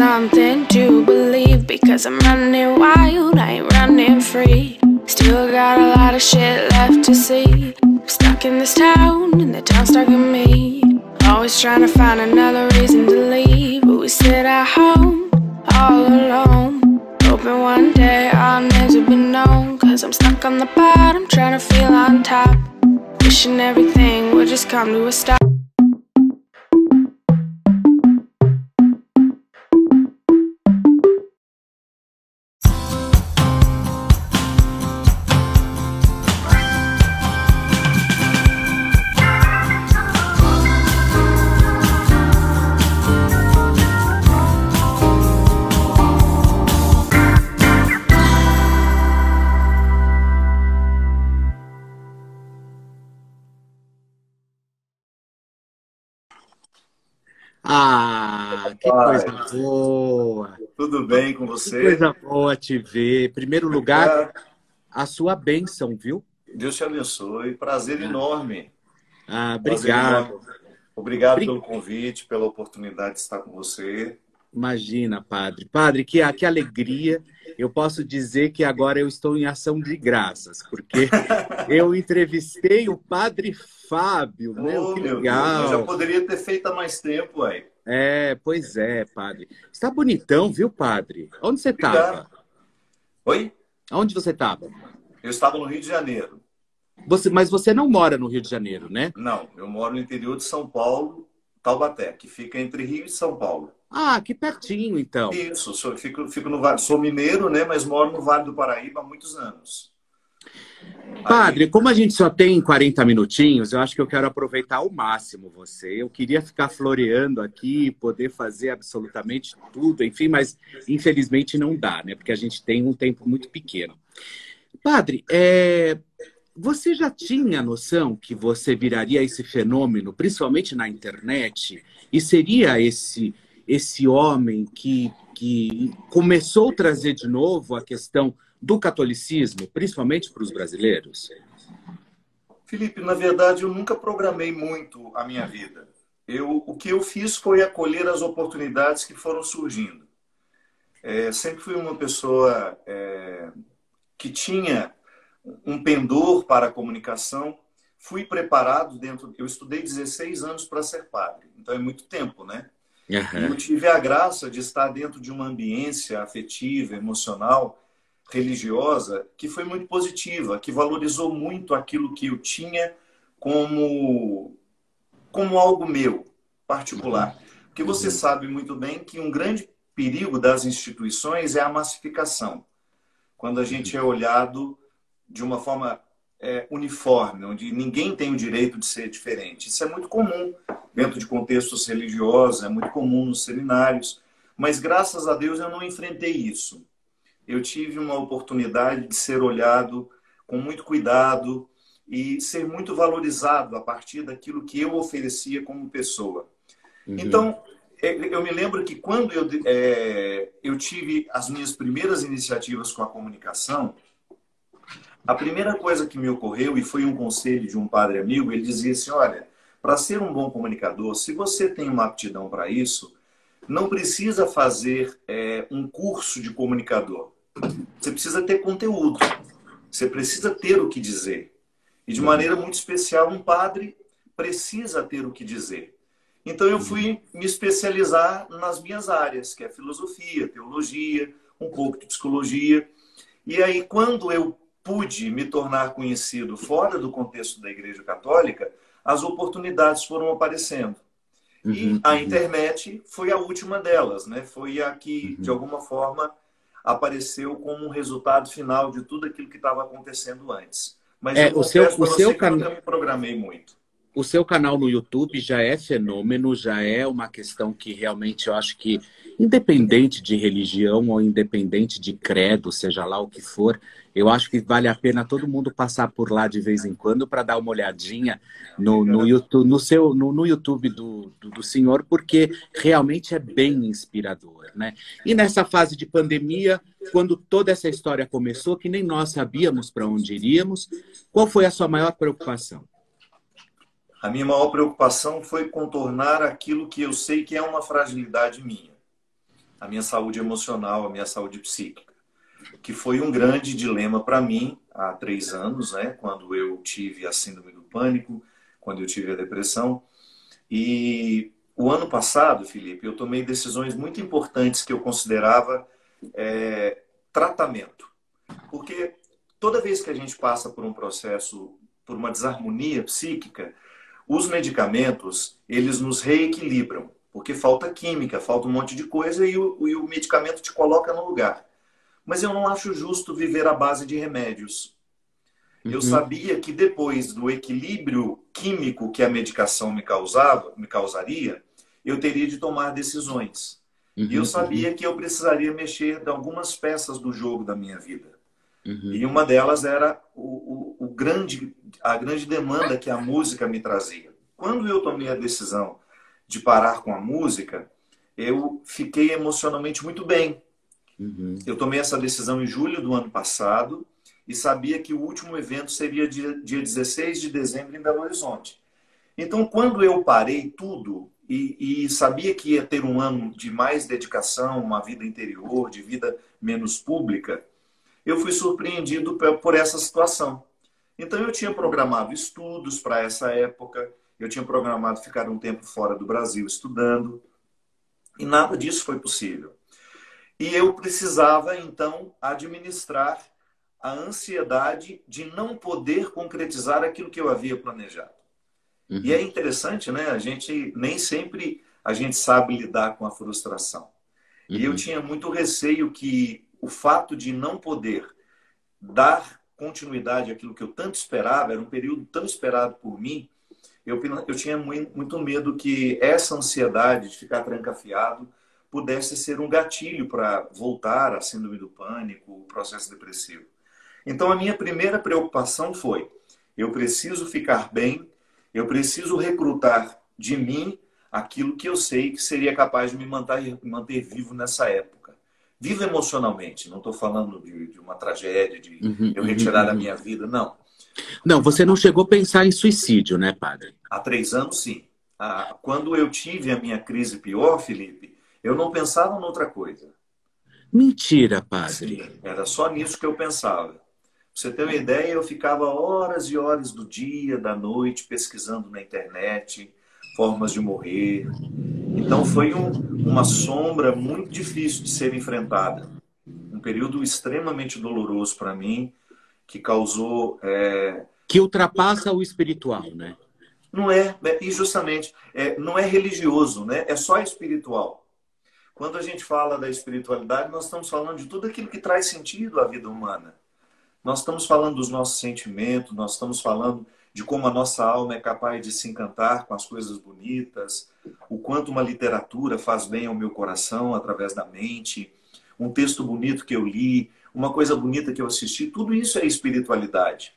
something to believe because I'm running wild, I ain't running free. Still got a lot of shit left to see. I'm stuck in this town, and the town's stuck in me. Always trying to find another reason to leave, but we sit at home all alone. Hoping one day I'll never be known. Cause I'm stuck on the bottom, trying to feel on top. Wishing everything would just come to a stop. Coisa boa! Tudo bem com Que você? coisa boa te ver. Em primeiro lugar, a sua bênção, viu? Deus te abençoe. Prazer enorme. Ah, Prazer obrigado. enorme. Obrigado Obri- pelo convite, pela oportunidade de estar com você. Imagina, padre. Padre, que, que alegria. Eu posso dizer que agora eu estou em ação de graças, porque eu entrevistei o padre Fábio. Meu, Oh, que meu Deus, eu já legal. poderia ter feito há mais tempo, aí. É, pois é, padre. Está bonitão, viu, padre? Onde você estava? Oi? Onde você estava? Eu estava no Rio de Janeiro. Você, mas você não mora no Rio de Janeiro, né? Não, eu moro no interior de São Paulo, Taubaté, que fica entre Rio e São Paulo. Ah, que pertinho, então. Isso, sou, fico, fico no Vale, sou mineiro, né, mas moro no Vale do Paraíba há muitos anos. Padre, como a gente só tem 40 minutinhos, eu acho que eu quero aproveitar ao máximo você. Eu queria ficar floreando aqui, poder fazer absolutamente tudo, enfim, mas infelizmente não dá, né? Porque a gente tem um tempo muito pequeno. Padre, é, você já tinha noção que você viraria esse fenômeno, principalmente na internet, e seria esse esse homem que, que começou a trazer de novo a questão do catolicismo, principalmente para os brasileiros? Felipe, na verdade, eu nunca programei muito a minha vida. Eu, o que eu fiz foi acolher as oportunidades que foram surgindo. É, sempre fui uma pessoa é, que tinha um pendor para a comunicação. Fui preparado dentro. Eu estudei 16 anos para ser padre, então é muito tempo, né? E eu tive a graça de estar dentro de uma ambiência afetiva, emocional, religiosa, que foi muito positiva, que valorizou muito aquilo que eu tinha como, como algo meu, particular. Porque você sabe muito bem que um grande perigo das instituições é a massificação. Quando a gente é olhado de uma forma é, uniforme, onde ninguém tem o direito de ser diferente. Isso é muito comum dentro de contextos religiosos, é muito comum nos seminários, mas graças a Deus eu não enfrentei isso. Eu tive uma oportunidade de ser olhado com muito cuidado e ser muito valorizado a partir daquilo que eu oferecia como pessoa. Uhum. Então, eu me lembro que quando eu, é, eu tive as minhas primeiras iniciativas com a comunicação, a primeira coisa que me ocorreu, e foi um conselho de um padre amigo, ele dizia assim: olha, para ser um bom comunicador, se você tem uma aptidão para isso, não precisa fazer é, um curso de comunicador. Você precisa ter conteúdo. Você precisa ter o que dizer. E de maneira muito especial, um padre precisa ter o que dizer. Então eu fui me especializar nas minhas áreas, que é filosofia, teologia, um pouco de psicologia. E aí, quando eu pude me tornar conhecido fora do contexto da Igreja Católica, as oportunidades foram aparecendo. Uhum, e a internet foi a última delas, né? Foi a que, Uhum. de alguma forma, apareceu como um resultado final de tudo aquilo que estava acontecendo antes. Mas É, eu o seu- o seu que eu me programei muito. O seu canal no YouTube já é fenômeno, já é uma questão que realmente eu acho que, independente de religião ou independente de credo, seja lá o que for, eu acho que vale a pena todo mundo passar por lá de vez em quando para dar uma olhadinha no, no YouTube, no seu, no, no YouTube do, do, do, senhor, porque realmente é bem inspirador, né? E nessa fase de pandemia, quando toda essa história começou, que nem nós sabíamos para onde iríamos, qual foi a sua maior preocupação? A minha maior preocupação foi contornar aquilo que eu sei que é uma fragilidade minha, a minha saúde emocional, a minha saúde psíquica que foi um grande dilema para mim há três anos, né? Quando eu tive a síndrome do pânico, quando eu tive a depressão. E o ano passado, Felipe, eu tomei decisões muito importantes que eu considerava é, tratamento. Porque toda vez que a gente passa por um processo, por uma desarmonia psíquica, os medicamentos, eles nos reequilibram. Porque falta química, falta um monte de coisa e o, e o medicamento te coloca no lugar. Mas eu não acho justo viver à base de remédios. Uhum. Eu sabia que depois do equilíbrio químico que a medicação me causava, me causaria, eu teria de tomar decisões. Uhum. E eu uhum, sabia uhum. que eu precisaria mexer em algumas peças do jogo da minha vida. Uhum. E uma delas era o, o, o, grande, a grande demanda que a música me trazia. Quando eu tomei a decisão de parar com a música, eu fiquei emocionalmente muito bem. Uhum. Eu tomei essa decisão em julho do ano passado e sabia que o último evento seria dia, dia 16 de dezembro em Belo Horizonte. Então, quando eu parei tudo e, e, sabia que ia ter um ano de mais dedicação, uma vida interior, de vida menos pública, eu fui surpreendido por essa situação. Então, eu tinha programado estudos para essa época, eu tinha programado ficar um tempo fora do Brasil estudando, e nada disso foi possível. E eu precisava, então, administrar a ansiedade de não poder concretizar aquilo que eu havia planejado. Uhum. E é interessante, né? A gente nem sempre a gente sabe lidar com a frustração. Uhum. E eu uhum. tinha muito receio que o fato de não poder dar continuidade àquilo que eu tanto esperava, era um período tão esperado por mim, eu, eu tinha muito medo que essa ansiedade de ficar trancafiado pudesse ser um gatilho para voltar à síndrome do pânico, o processo depressivo. Então, a minha primeira preocupação foi: eu preciso ficar bem, eu preciso recrutar de mim aquilo que eu sei que seria capaz de me manter, manter vivo nessa época. Vivo emocionalmente, não estou falando de, de, uma tragédia, de uhum, eu retirar uhum, a minha vida, não. Não, você não chegou a pensar em suicídio, né, padre? Há três anos, sim. Ah, quando eu tive a minha crise pior, Felipe, eu não pensava noutra coisa. Mentira, padre. Sim, era só nisso que eu pensava. Pra você ter uma ideia, eu ficava horas e horas do dia, da noite, pesquisando na internet formas de morrer. Então foi um, uma sombra muito difícil de ser enfrentada. Um período extremamente doloroso para mim, que causou. É... Que ultrapassa o espiritual, né? Não é, né? e justamente, é, não é religioso, né? é só espiritual. Quando a gente fala da espiritualidade, nós estamos falando de tudo aquilo que traz sentido à vida humana. Nós estamos falando dos nossos sentimentos, nós estamos falando de como a nossa alma é capaz de se encantar com as coisas bonitas, o quanto uma literatura faz bem ao meu coração através da mente, um texto bonito que eu li, uma coisa bonita que eu assisti, tudo isso é espiritualidade.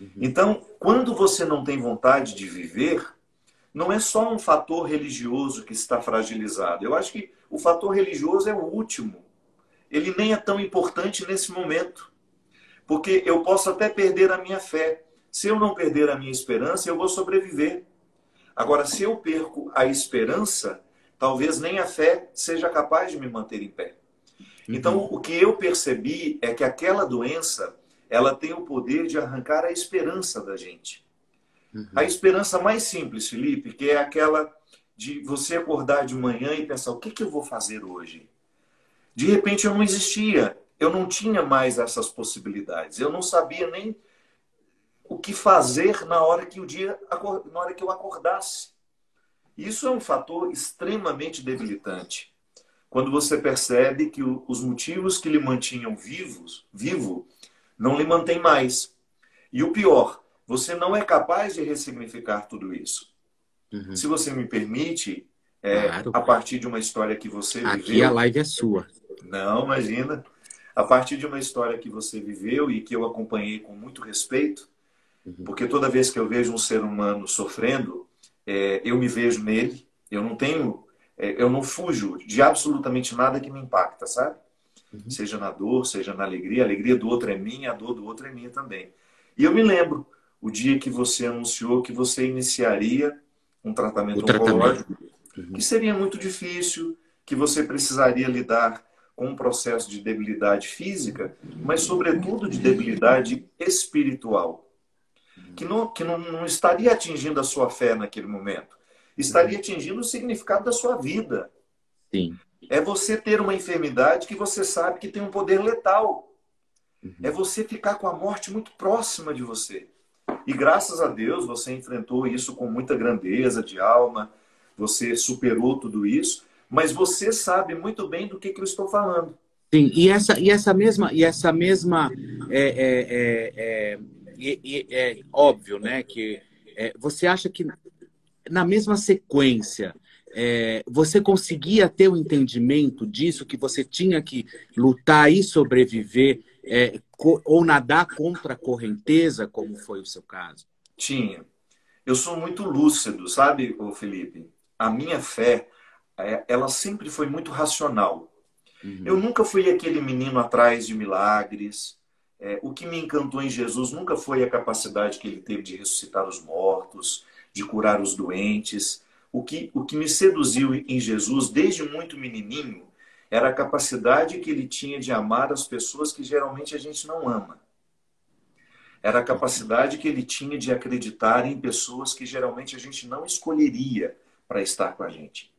Uhum. Então, quando você não tem vontade de viver, não é só um fator religioso que está fragilizado. Eu acho que o fator religioso é o último. Ele nem é tão importante nesse momento. Porque eu posso até perder a minha fé. Se eu não perder a minha esperança, eu vou sobreviver. Agora, se eu perco a esperança, talvez nem a fé seja capaz de me manter em pé. Então, uhum. o que eu percebi é que aquela doença, ela tem o poder de arrancar a esperança da gente. Uhum. A esperança mais simples, Felipe, que é aquela de você acordar de manhã e pensar: o que, que eu vou fazer hoje? De repente eu não existia, eu não tinha mais essas possibilidades, eu não sabia nem o que fazer na hora que o dia, na hora que eu acordasse. Isso é um fator extremamente debilitante. Quando você percebe que os motivos que lhe mantinham vivos, vivo, não lhe mantém mais. E o pior, você não é capaz de ressignificar tudo isso. Uhum. Se você me permite, é, claro. a partir de uma história que você Aqui viveu. Aqui a live é sua. Não, imagina. A partir de uma história que você viveu e que eu acompanhei com muito respeito. Porque toda vez que eu vejo um ser humano sofrendo, é, eu me vejo nele. Eu não tenho, é, eu não fujo de absolutamente nada que me impacta, sabe? Uhum. Seja na dor, seja na alegria. A alegria do outro é minha, a dor do outro é minha também. E eu me lembro o dia que você anunciou que você iniciaria um tratamento o oncológico, tratamento. Uhum. que seria muito difícil, que você precisaria lidar com um processo de debilidade física, mas, sobretudo, de debilidade espiritual, que não, que não, não estaria atingindo a sua fé naquele momento, estaria atingindo o significado da sua vida. Sim. É você ter uma enfermidade que você sabe que tem um poder letal. Uhum. É você ficar com a morte muito próxima de você. E graças a Deus você enfrentou isso com muita grandeza de alma, você superou tudo isso mas você sabe muito bem do que, que eu estou falando. Sim, e essa, e essa mesma, e essa mesma é, é, é, é, é óbvio, né, que é, você acha que na mesma sequência é, você conseguia ter o um entendimento disso, que você tinha que lutar e sobreviver, é, ou nadar contra a correnteza, como foi o seu caso? Tinha. Eu sou muito lúcido, sabe, Felipe? A minha fé, é, ela sempre foi muito racional. Uhum. Eu nunca fui aquele menino atrás de milagres. É, o que me encantou em Jesus nunca foi a capacidade que ele teve de ressuscitar os mortos, de curar os doentes. O que, o que me seduziu em Jesus desde muito menininho era a capacidade que ele tinha de amar as pessoas que geralmente a gente não ama. Era a capacidade que ele tinha de acreditar em pessoas que geralmente a gente não escolheria para estar com a gente.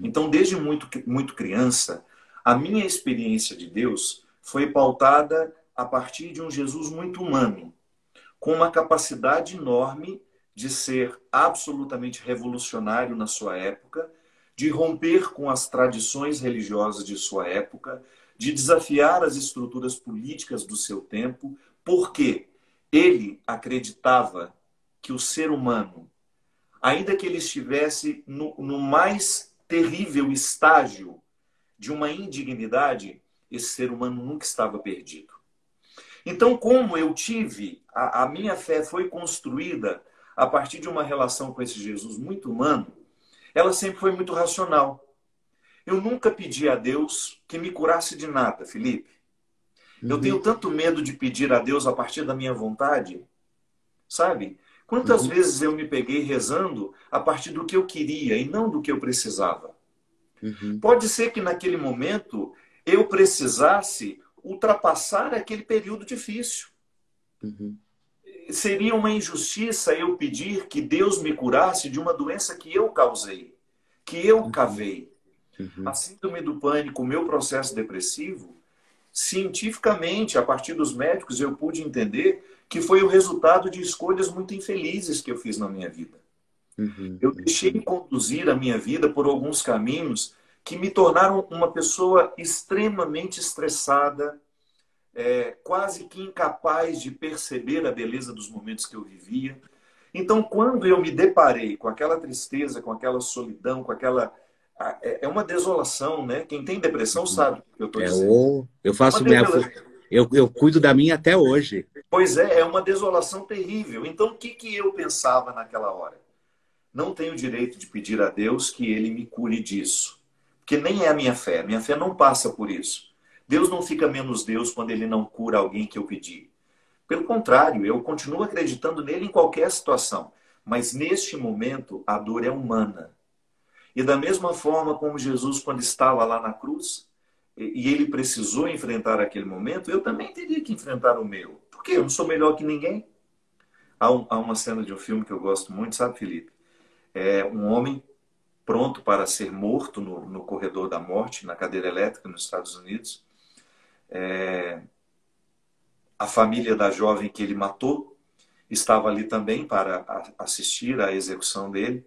Então, desde muito, muito criança, a minha experiência de Deus foi pautada a partir de um Jesus muito humano, com uma capacidade enorme de ser absolutamente revolucionário na sua época, de romper com as tradições religiosas de sua época, de desafiar as estruturas políticas do seu tempo, porque ele acreditava que o ser humano, ainda que ele estivesse no, no mais terrível estágio de uma indignidade, esse ser humano nunca estava perdido. Então, como eu tive, a, a, minha fé foi construída a partir de uma relação com esse Jesus muito humano, ela sempre foi muito racional. Eu nunca pedi a Deus que me curasse de nada, Felipe. Uhum. Eu tenho tanto medo de pedir a Deus a partir da minha vontade, sabe? Quantas uhum. vezes eu me peguei rezando a partir do que eu queria e não do que eu precisava? Uhum. Pode ser que naquele momento eu precisasse ultrapassar aquele período difícil. Uhum. Seria uma injustiça eu pedir que Deus me curasse de uma doença que eu causei, que eu uhum. cavei. Uhum. A síndrome do pânico, o meu processo depressivo, cientificamente, a partir dos médicos, eu pude entender que foi o resultado de escolhas muito infelizes que eu fiz na minha vida. Uhum. Eu deixei de conduzir a minha vida por alguns caminhos que me tornaram uma pessoa extremamente estressada, é, quase que incapaz de perceber a beleza dos momentos que eu vivia. Então, quando eu me deparei com aquela tristeza, com aquela solidão, com aquela é, é uma desolação, né? Quem tem depressão sabe o que eu estou é dizendo. Eu faço minha... eu, eu cuido da minha até hoje. Pois é, é uma desolação terrível. Então, o que, que eu pensava naquela hora? Não tenho direito de pedir a Deus que ele me cure disso. Porque nem é a minha fé. Minha fé não passa por isso. Deus não fica menos Deus quando ele não cura alguém que eu pedi. Pelo contrário, eu continuo acreditando nele em qualquer situação. Mas neste momento, a dor é humana. E da mesma forma como Jesus, quando estava lá na cruz, e ele precisou enfrentar aquele momento, eu também teria que enfrentar o meu. Porque eu não sou melhor que ninguém. Há, um, há uma cena de um filme que eu gosto muito, sabe, Felipe? É um homem pronto para ser morto no, no corredor da morte, na cadeira elétrica nos Estados Unidos. É, a família da jovem que ele matou estava ali também para assistir à execução dele.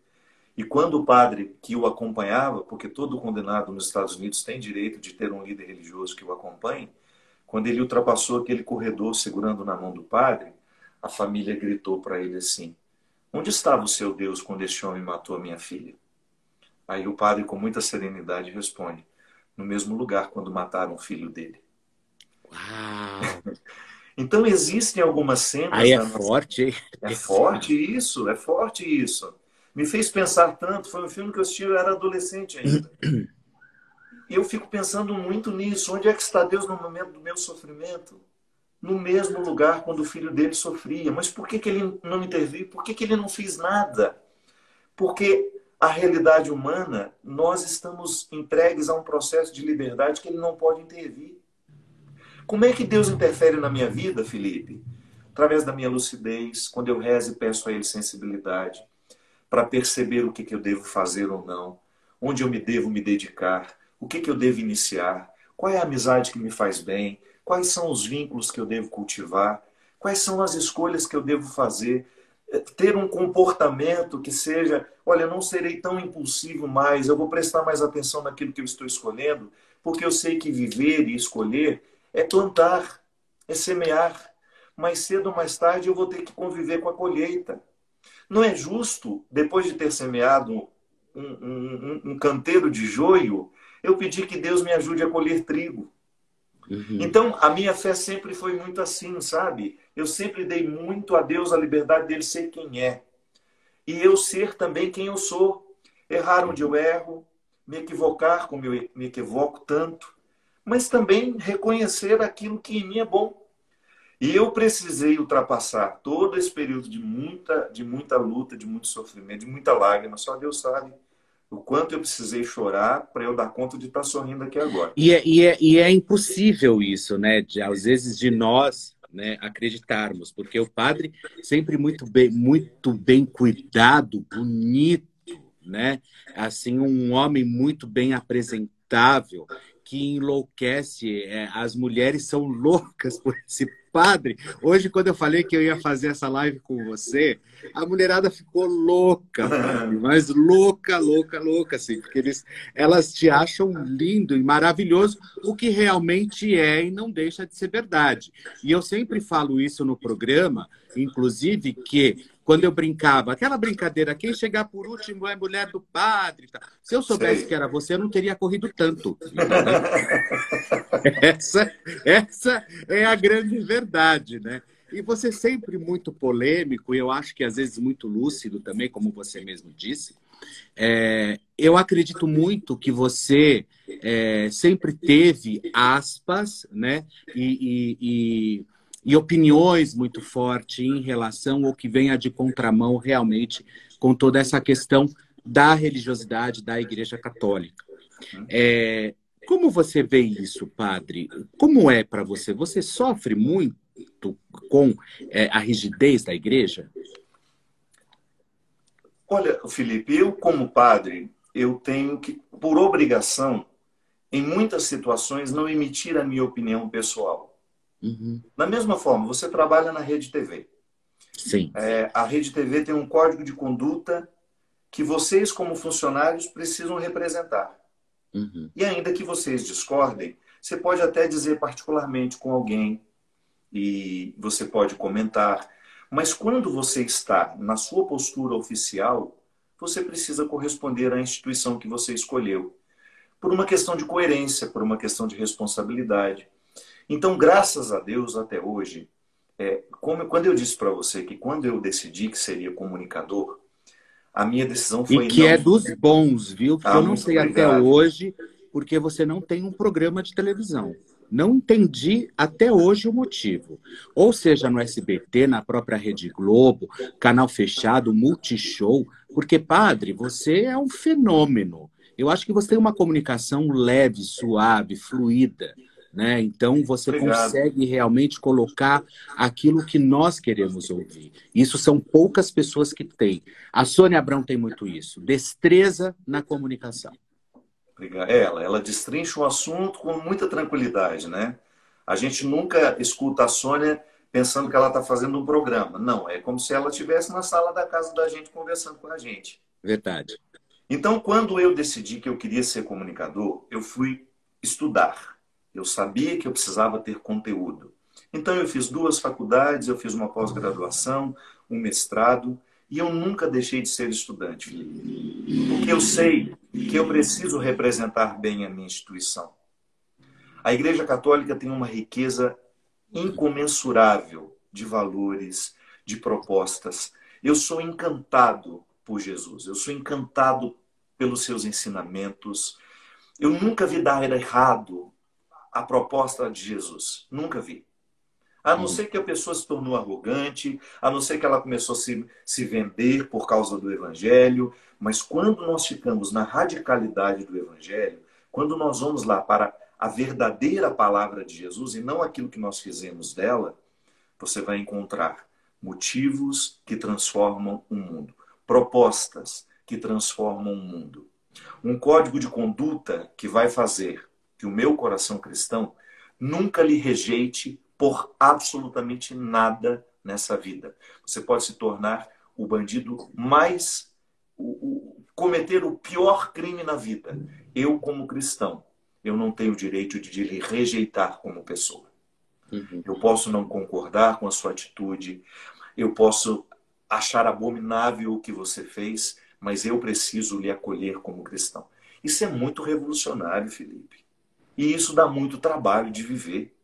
E quando o padre que o acompanhava, porque todo condenado nos Estados Unidos tem direito de ter um líder religioso que o acompanhe, quando ele ultrapassou aquele corredor segurando na mão do padre, a família gritou para ele assim: Onde estava o seu Deus quando este homem matou a minha filha? Aí o padre, com muita serenidade, responde: No mesmo lugar quando mataram o filho dele. Uau! então existem algumas cenas. Aí é forte, hein? É forte isso, é forte isso. Me fez pensar tanto. Foi um filme que eu assisti, eu era adolescente ainda. E eu fico pensando muito nisso. Onde é que está Deus no momento do meu sofrimento? no mesmo lugar quando o filho dele sofria. Mas por que, que ele não interviu? Por que, que ele não fez nada? Porque a realidade humana, nós estamos entregues a um processo de liberdade que ele não pode intervir. Como é que Deus interfere na minha vida, Felipe? Através da minha lucidez, quando eu rezo e peço a Ele sensibilidade, para perceber o que, que eu devo fazer ou não, onde eu me devo me dedicar, o que, que eu devo iniciar, qual é a amizade que me faz bem, Quais são os vínculos que eu devo cultivar? Quais são as escolhas que eu devo fazer? Ter um comportamento que seja, olha, eu não serei tão impulsivo mais, eu vou prestar mais atenção naquilo que eu estou escolhendo, porque eu sei que viver e escolher é plantar, é semear. Mais cedo ou mais tarde eu vou ter que conviver com a colheita. Não é justo, depois de ter semeado um, um, um, canteiro de joio, eu pedir que Deus me ajude a colher trigo. Uhum. Então, a minha fé sempre foi muito assim, sabe? Eu sempre dei muito a Deus a liberdade dele ser quem é. E eu ser também quem eu sou. Errar onde eu erro, me equivocar como eu me equivoco tanto, mas também reconhecer aquilo que em mim é bom. E eu precisei ultrapassar todo esse período de muita, de muita luta, de muito sofrimento, de muita lágrima, só Deus sabe o quanto eu precisei chorar para eu dar conta de estar tá sorrindo aqui agora. E é, e é, e é impossível isso, né? Às vezes de nós né, acreditarmos, porque o padre sempre muito bem, muito bem cuidado, bonito, né? Assim, um homem muito bem apresentável que enlouquece. É, as mulheres são loucas por esse padre. Hoje, quando eu falei que eu ia fazer essa live com você, a mulherada ficou louca, padre, mas louca, louca, louca, assim, porque eles, elas te acham lindo e maravilhoso, o que realmente é e não deixa de ser verdade. E eu sempre falo isso no programa, inclusive, que quando eu brincava, aquela brincadeira, quem chegar por último é mulher do padre. Tá? Se eu soubesse Sei. que era você, eu não teria corrido tanto. essa, essa é a grande verdade, né? E você sempre muito polêmico, e eu acho que às vezes muito lúcido também, como você mesmo disse. É, eu acredito muito que você é, sempre teve aspas, né? E, e, e e opiniões muito fortes em relação ao que venha de contramão realmente com toda essa questão da religiosidade da Igreja Católica. É, como você vê isso, padre? Como é para você? Você sofre muito com é, a rigidez da Igreja? Olha, Felipe, eu como padre, eu tenho que, por obrigação, em muitas situações, não emitir a minha opinião pessoal. Uhum. Da mesma forma, você trabalha na Rede TV. Sim. É, a Rede TV tem um código de conduta que vocês, como funcionários, precisam representar. Uhum. E ainda que vocês discordem, você pode até dizer particularmente com alguém e você pode comentar. Mas quando você está na sua postura oficial, você precisa corresponder à instituição que você escolheu. Por uma questão de coerência, por uma questão de responsabilidade. Então, graças a Deus, até hoje, é, como, quando eu disse para você que quando eu decidi que seria comunicador, a minha decisão foi. E que não... é dos bons, viu? Porque ah, eu não sei obrigado. até hoje, porque você não tem um programa de televisão. Não entendi até hoje o motivo. Ou seja, no SBT, na própria Rede Globo, canal fechado, multishow. Porque, padre, você é um fenômeno. Eu acho que você tem uma comunicação leve, suave, fluida. Né? Então você Obrigado. consegue realmente colocar aquilo que nós queremos ouvir. Isso são poucas pessoas que têm. A Sônia Abrão tem muito isso, destreza na comunicação. Obrigado. É, ela, ela destrincha o assunto com muita tranquilidade, né? A gente nunca escuta a Sônia pensando que ela está fazendo um programa. Não, é como se ela estivesse na sala da casa da gente conversando com a gente. Verdade. Então, quando eu decidi que eu queria ser comunicador, eu fui estudar. Eu sabia que eu precisava ter conteúdo. Então eu fiz duas faculdades, eu fiz uma pós-graduação, um mestrado, e eu nunca deixei de ser estudante, Porque eu sei que eu preciso representar bem a minha instituição. A Igreja Católica tem uma riqueza incomensurável de valores, de propostas. Eu sou encantado por Jesus, eu sou encantado pelos seus ensinamentos. Eu nunca vi dar errado a proposta de Jesus, nunca vi. A não hum. ser que a pessoa se tornou arrogante, a não ser que ela começou a se, se vender por causa do evangelho. Mas quando nós ficamos na radicalidade do evangelho, quando nós vamos lá para a verdadeira palavra de Jesus e não aquilo que nós fizemos dela, você vai encontrar motivos que transformam o mundo, propostas que transformam o mundo. Um código de conduta que vai fazer que o meu coração cristão nunca lhe rejeite por absolutamente nada nessa vida. Você pode se tornar o bandido mais. O, o, cometer o pior crime na vida. Eu, como cristão, eu não tenho o direito de lhe rejeitar como pessoa. Uhum. Eu posso não concordar com a sua atitude, eu posso achar abominável o que você fez, mas eu preciso lhe acolher como cristão. Isso é muito revolucionário, Felipe. E isso dá muito trabalho de viver.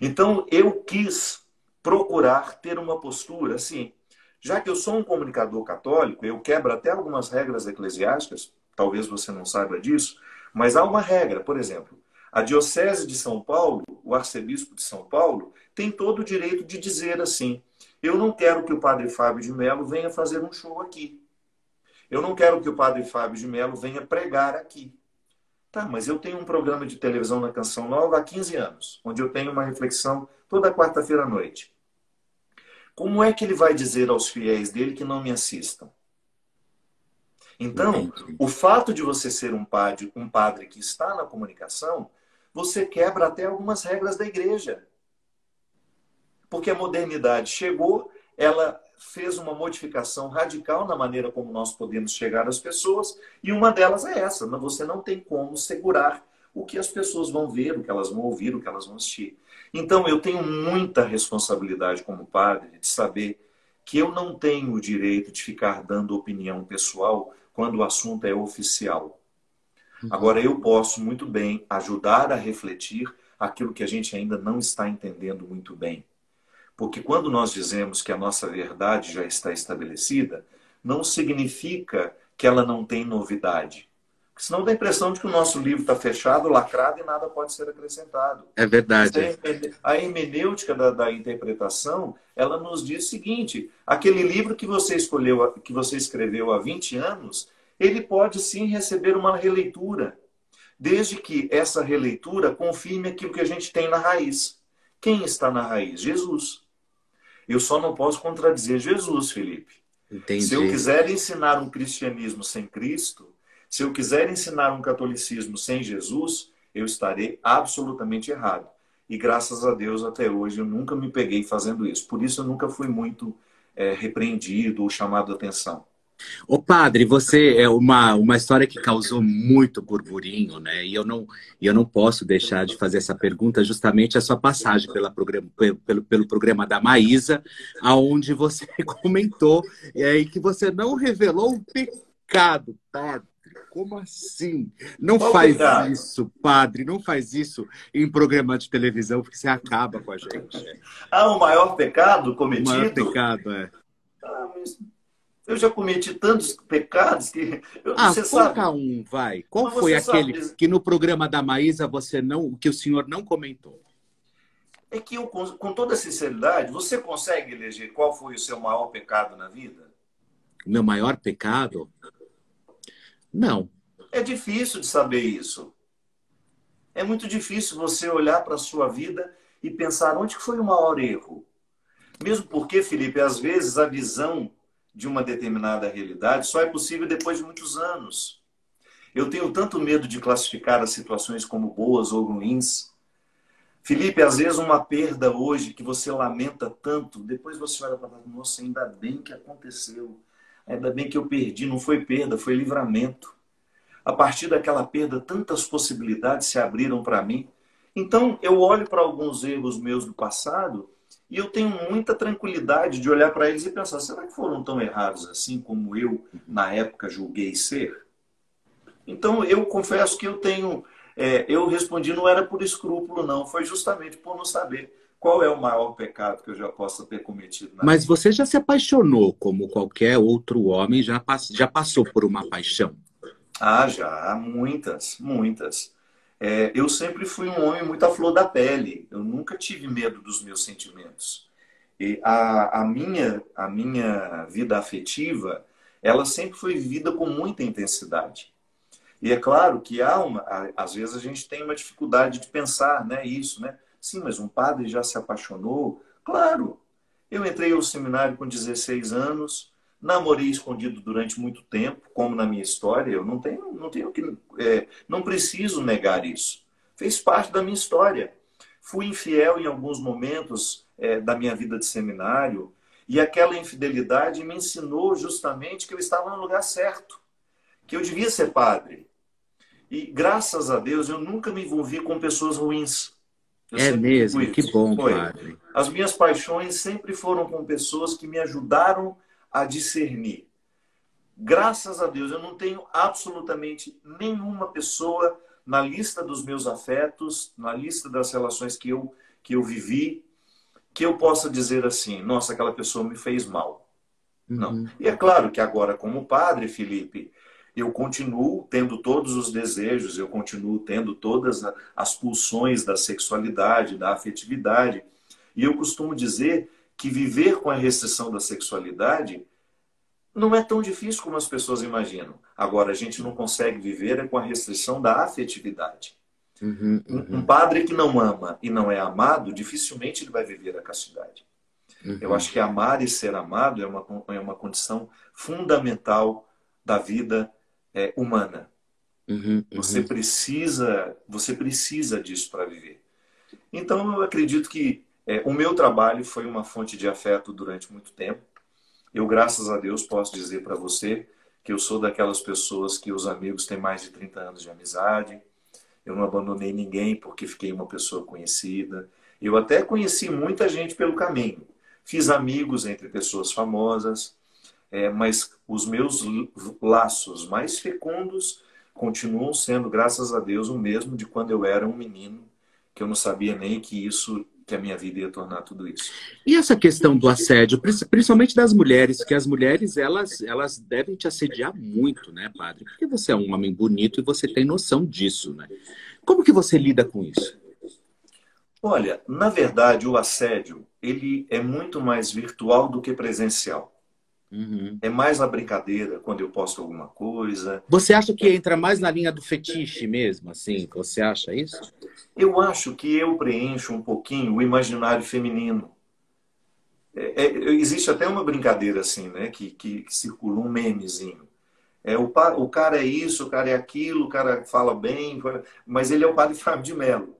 Então, eu quis procurar ter uma postura assim, já que eu sou um comunicador católico, eu quebro até algumas regras eclesiásticas, talvez você não saiba disso, mas há uma regra, por exemplo, a Diocese de São Paulo, o arcebispo de São Paulo, tem todo o direito de dizer assim: eu não quero que o padre Fábio de Mello venha fazer um show aqui. Eu não quero que o padre Fábio de Mello venha pregar aqui. Tá, mas eu tenho um programa de televisão na Canção Nova há 15 anos, onde eu tenho uma reflexão toda quarta-feira à noite. Como é que ele vai dizer aos fiéis dele que não me assistam? Então, o fato de você ser um padre, um padre que está na comunicação, você quebra até algumas regras da igreja. Porque a modernidade chegou, ela fez uma modificação radical na maneira como nós podemos chegar às pessoas, e uma delas é essa: você não tem como segurar o que as pessoas vão ver, o que elas vão ouvir, o que elas vão assistir. Então, eu tenho muita responsabilidade como padre de saber que eu não tenho o direito de ficar dando opinião pessoal quando o assunto é oficial. Uhum. Agora, eu posso muito bem ajudar a refletir aquilo que a gente ainda não está entendendo muito bem. Porque quando nós dizemos que a nossa verdade já está estabelecida, não significa que ela não tem novidade. Porque senão dá a impressão de que o nosso livro está fechado, lacrado e nada pode ser acrescentado. É verdade. A hermenêutica da, da, interpretação, ela nos diz o seguinte: aquele livro que você escolheu, que você escreveu há 20 anos, ele pode sim receber uma releitura, desde que essa releitura confirme aquilo que a gente tem na raiz. Quem está na raiz? Jesus. Eu só não posso contradizer Jesus, Felipe. Entendi. Se eu quiser ensinar um cristianismo sem Cristo, se eu quiser ensinar um catolicismo sem Jesus, eu estarei absolutamente errado. E graças a Deus, até hoje, eu nunca me peguei fazendo isso. Por isso, eu nunca fui muito é, repreendido ou chamado a atenção. Ô padre, você é uma, uma história que causou muito burburinho, né? E eu não, eu não posso deixar de fazer essa pergunta justamente a sua passagem pela programa, pelo, pelo programa da Maísa, aonde você comentou é, que você não revelou um pecado, padre. Como assim? Não faz isso, padre, não faz isso em programa de televisão, porque você acaba com a gente. Ah, o maior pecado cometido? O maior pecado, é. Ah, mas eu já cometi tantos pecados que. Eu, ah, você sabe. um, vai. Qual Mas foi aquele sabe... que no programa da Maísa você não, que o senhor não comentou? É que eu, com toda sinceridade, você consegue eleger qual foi o seu maior pecado na vida? Meu maior pecado? Não. É difícil de saber isso. É muito difícil você olhar para a sua vida e pensar onde foi o maior erro. Mesmo porque, Felipe, às vezes a visão de uma determinada realidade só é possível depois de muitos anos. Eu tenho tanto medo de classificar as situações como boas ou ruins. Felipe, às vezes uma perda hoje que você lamenta tanto, depois você olha para trás, nossa, ainda bem que aconteceu. Ainda bem que eu perdi, não foi perda, foi livramento. A partir daquela perda, tantas possibilidades se abriram para mim Então, eu olho para alguns erros meus do passado e eu tenho muita tranquilidade de olhar para eles e pensar: será que foram tão errados assim como eu, na época, julguei ser? Então, eu confesso que eu tenho. É, eu respondi, não era por escrúpulo, não, foi justamente por não saber qual é o maior pecado que eu já possa ter cometido. Mas vida. você já se apaixonou, como qualquer outro homem já, pass já passou por uma paixão? Ah, já, muitas, muitas. É, eu sempre fui um homem muito à flor da pele. Eu nunca tive medo dos meus sentimentos. E a, a, minha, a minha vida afetiva, ela sempre foi vivida com muita intensidade. E é claro que há uma, às vezes a gente tem uma dificuldade de pensar, né, isso, né? Sim, mas um padre já se apaixonou? Claro. Eu entrei ao seminário com 16 anos, Namorei escondido durante muito tempo, como na minha história. Eu não tenho, não tenho que, é, não preciso negar isso. Fez parte da minha história. Fui infiel em alguns momentos é, da minha vida de seminário e aquela infidelidade me ensinou justamente que eu estava no lugar certo, que eu devia ser padre. E graças a Deus eu nunca me envolvi com pessoas ruins. Eu é mesmo, que bom, Foi. padre. As minhas paixões sempre foram com pessoas que me ajudaram a discernir. Graças a Deus, eu não tenho absolutamente nenhuma pessoa na lista dos meus afetos, na lista das relações que eu, que eu vivi, que eu possa dizer assim: nossa, aquela pessoa me fez mal. Uhum. Não. E é claro que agora, como padre, Felipe, eu continuo tendo todos os desejos, eu continuo tendo todas as pulsões da sexualidade, da afetividade. E eu costumo dizer que viver com a restrição da sexualidade não é tão difícil como as pessoas imaginam. Agora, a gente não consegue viver é com a restrição da afetividade. Uhum, uhum. Um padre que não ama e não é amado, dificilmente ele vai viver a castidade. Uhum. Eu acho que amar e ser amado é uma, é uma condição fundamental da vida é, humana. Uhum, uhum. Você precisa, você precisa disso para viver. Então, eu acredito que é, o meu trabalho foi uma fonte de afeto durante muito tempo. Eu, graças a Deus, posso dizer para você que eu sou daquelas pessoas que os amigos têm mais de 30 anos de amizade. Eu não abandonei ninguém porque fiquei uma pessoa conhecida. Eu até conheci muita gente pelo caminho. Fiz amigos entre pessoas famosas, é, mas os meus laços mais fecundos continuam sendo, graças a Deus, o mesmo de quando eu era um menino, que eu não sabia nem que isso que a minha vida ia tornar tudo isso. E essa questão do assédio, principalmente das mulheres, que as mulheres elas, elas devem te assediar muito, né, padre? Porque você é um homem bonito e você tem noção disso, né? Como que você lida com isso? Olha, na verdade, o assédio ele é muito mais virtual do que presencial. Uhum. É mais na brincadeira, quando eu posto alguma coisa. Você acha que entra mais na linha do fetiche mesmo, assim? Você acha isso? Eu acho que eu preencho um pouquinho o imaginário feminino. É, é, existe até uma brincadeira assim, né? Que, que, que circula um memezinho. É, o, o cara é isso, o cara é aquilo, o cara fala bem, mas ele é o padre Fábio de Mello.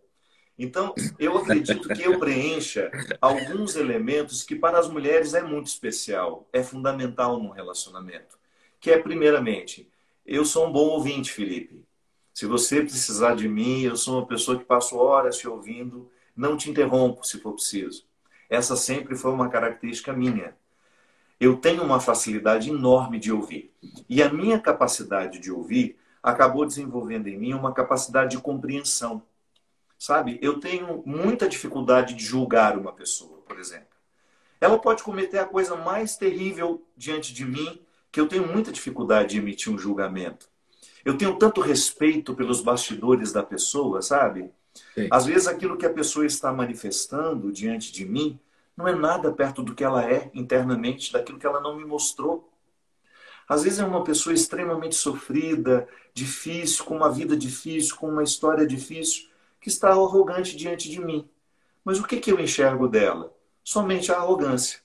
Então, eu acredito que eu preencha alguns elementos que para as mulheres é muito especial, é fundamental num relacionamento. Que é, primeiramente, eu sou um bom ouvinte, Felipe. Se você precisar de mim, eu sou uma pessoa que passo horas te ouvindo, não te interrompo se for preciso. Essa sempre foi uma característica minha. Eu tenho uma facilidade enorme de ouvir. E a minha capacidade de ouvir acabou desenvolvendo em mim uma capacidade de compreensão. Sabe? Eu tenho muita dificuldade de julgar uma pessoa, por exemplo. Ela pode cometer a coisa mais terrível diante de mim, que eu tenho muita dificuldade de emitir um julgamento. Eu tenho tanto respeito pelos bastidores da pessoa, sabe? Sim. Às vezes aquilo que a pessoa está manifestando diante de mim não é nada perto do que ela é internamente, daquilo que ela não me mostrou. Às vezes é uma pessoa extremamente sofrida, difícil, com uma vida difícil, com uma história difícil que está arrogante diante de mim. Mas o que, que eu enxergo dela? Somente a arrogância.